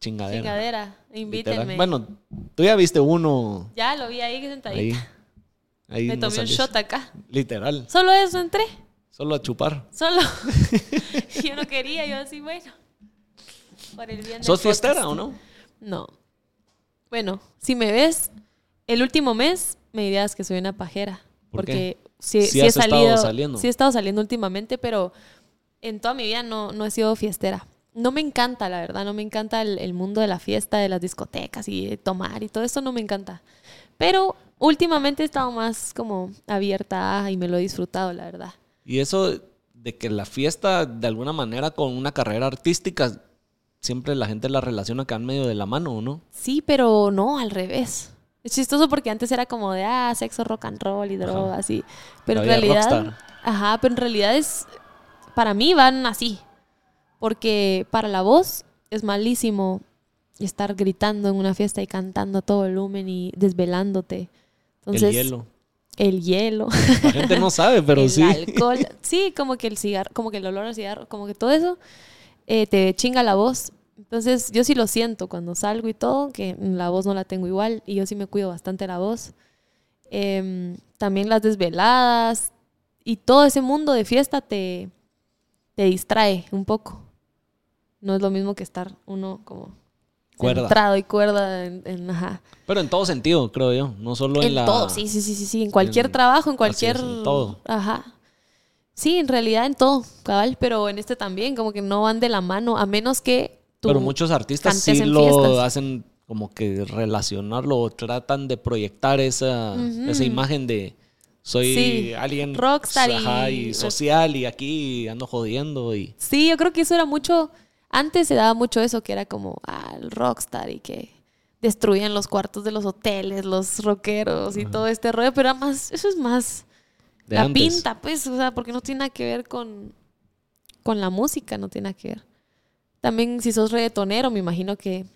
chingadera. Chingadera. literal. Invítenme. Bueno, tú ya viste uno Ya lo vi ahí ahí. sentadita. ahí Me no tomé un shot acá. Literal. Solo eso entré. Solo a chupar. Solo. yo no quería, yo así, bueno. Por el bien del ¿Sos fiestera o no? No. Bueno, si me ves, el último mes me dirías que soy una pajera. ¿Por porque qué? sí, Sí sí he salido. saliendo. Sí he estado saliendo últimamente, pero en toda mi vida no, no he sido fiestera. No me encanta, la verdad, no me encanta el, el mundo de la fiesta, de las discotecas y de tomar y todo eso no me encanta. Pero últimamente he estado más como abierta y me lo he disfrutado, la verdad. Y eso de que la fiesta, de alguna manera, con una carrera artística, siempre la gente la relaciona que van medio de la mano, ¿o no? Sí, pero no, al revés. Es chistoso porque antes era como de, ah, sexo, rock and roll y drogas, y... Pero La en realidad... rockstar. Ajá, pero en realidad es... Para mí van así. Porque para la voz es malísimo estar gritando en una fiesta y cantando a todo volumen y desvelándote. Entonces, el hielo. El hielo. La gente no sabe, pero el sí. alcohol. Sí, como que el cigarro, como que el olor al cigarro, como que todo eso eh, te chinga la voz. Entonces, yo sí lo siento cuando salgo y todo, que la voz no la tengo igual y yo sí me cuido bastante la voz. Em, también las desveladas y todo ese mundo de fiesta te, te distrae un poco. No es lo mismo que estar uno como Cuerda. centrado y cuerda en, en- ajá. Pero en todo sentido, creo yo. No solo en, En la. todo, sí, sí, sí, sí, sí. En cualquier en- trabajo, en cualquier. es, en todo. Ajá. Sí, en realidad en todo, cabal, pero en este también, como que no van de la mano, a menos que tú. Pero muchos artistas sí en lo fiestas. hacen como que relacionarlo o tratan de proyectar esa, esa imagen de soy Sí, alguien rockstar y- ajá, y social y aquí ando jodiendo y Sí, yo creo que eso era mucho Antes se daba mucho eso, que era como ah, el rockstar y que destruían los cuartos de los hoteles, los rockeros y todo este rollo, pero era más, eso es más De la antes. pinta, pues, o sea, porque no tiene nada que ver con, con la música, no tiene nada que ver. También si sos reggaetonero, me imagino que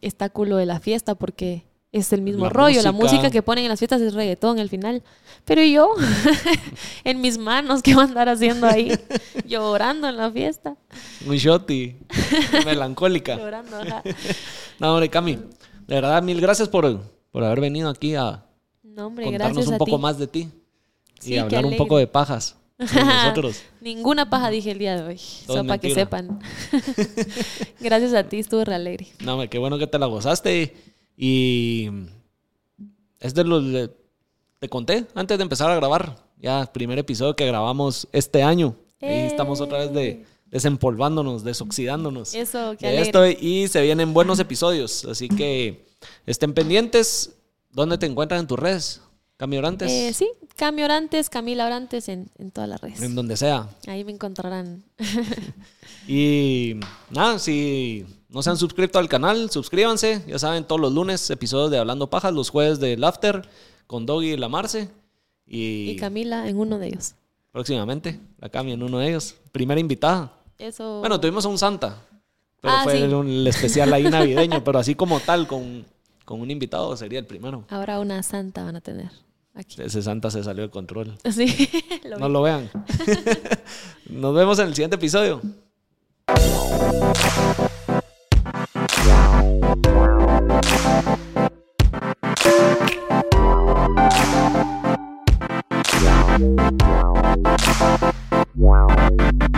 está culo de la fiesta porque es el mismo La rollo. La música. que ponen en las fiestas es reggaetón al final. Pero yo, en mis manos, ¿qué voy a andar haciendo ahí? Llorando en la fiesta. Muy shot y melancólica. Llorando, ajá. No, hombre, Cami, de verdad, mil gracias por, por haber venido aquí a No, hombre, contarnos un poco más de ti Sí, y hablar un poco de pajas nosotros. Ninguna paja dije el día de hoy. Solo para que sepan. Gracias a ti, estuvo re alegre. No, hombre, qué bueno que te la gozaste y es de los de- te conté antes de empezar a grabar, ya primer episodio que grabamos este año. Ahí estamos otra vez de desempolvándonos, desoxidándonos. Eso, qué de esto y se vienen buenos episodios, así que estén pendientes. ¿Dónde te encuentran en tus redes? Cami Orantes, Eh, sí, Cami Orantes, Camila Orantes en, en todas las redes. en donde sea. Ahí me encontrarán. Y nada, si no se han suscrito al canal, suscríbanse. Ya saben, todos los lunes episodios de Hablando Pajas, los jueves de Laughter con Doggy y la Marce. Y, Y Camila en uno de ellos. próximamente la Cami en uno de ellos. Primera invitada. Eso. Bueno, tuvimos a un Santa, pero Ah, fue sí. un- el especial ahí navideño, pero así como tal, con, con un invitado sería el primero. Ahora una santa van a tener aquí. Ese Santa se salió de control. Sí, lo No vi. lo vean. Nos vemos en el siguiente episodio. Wow.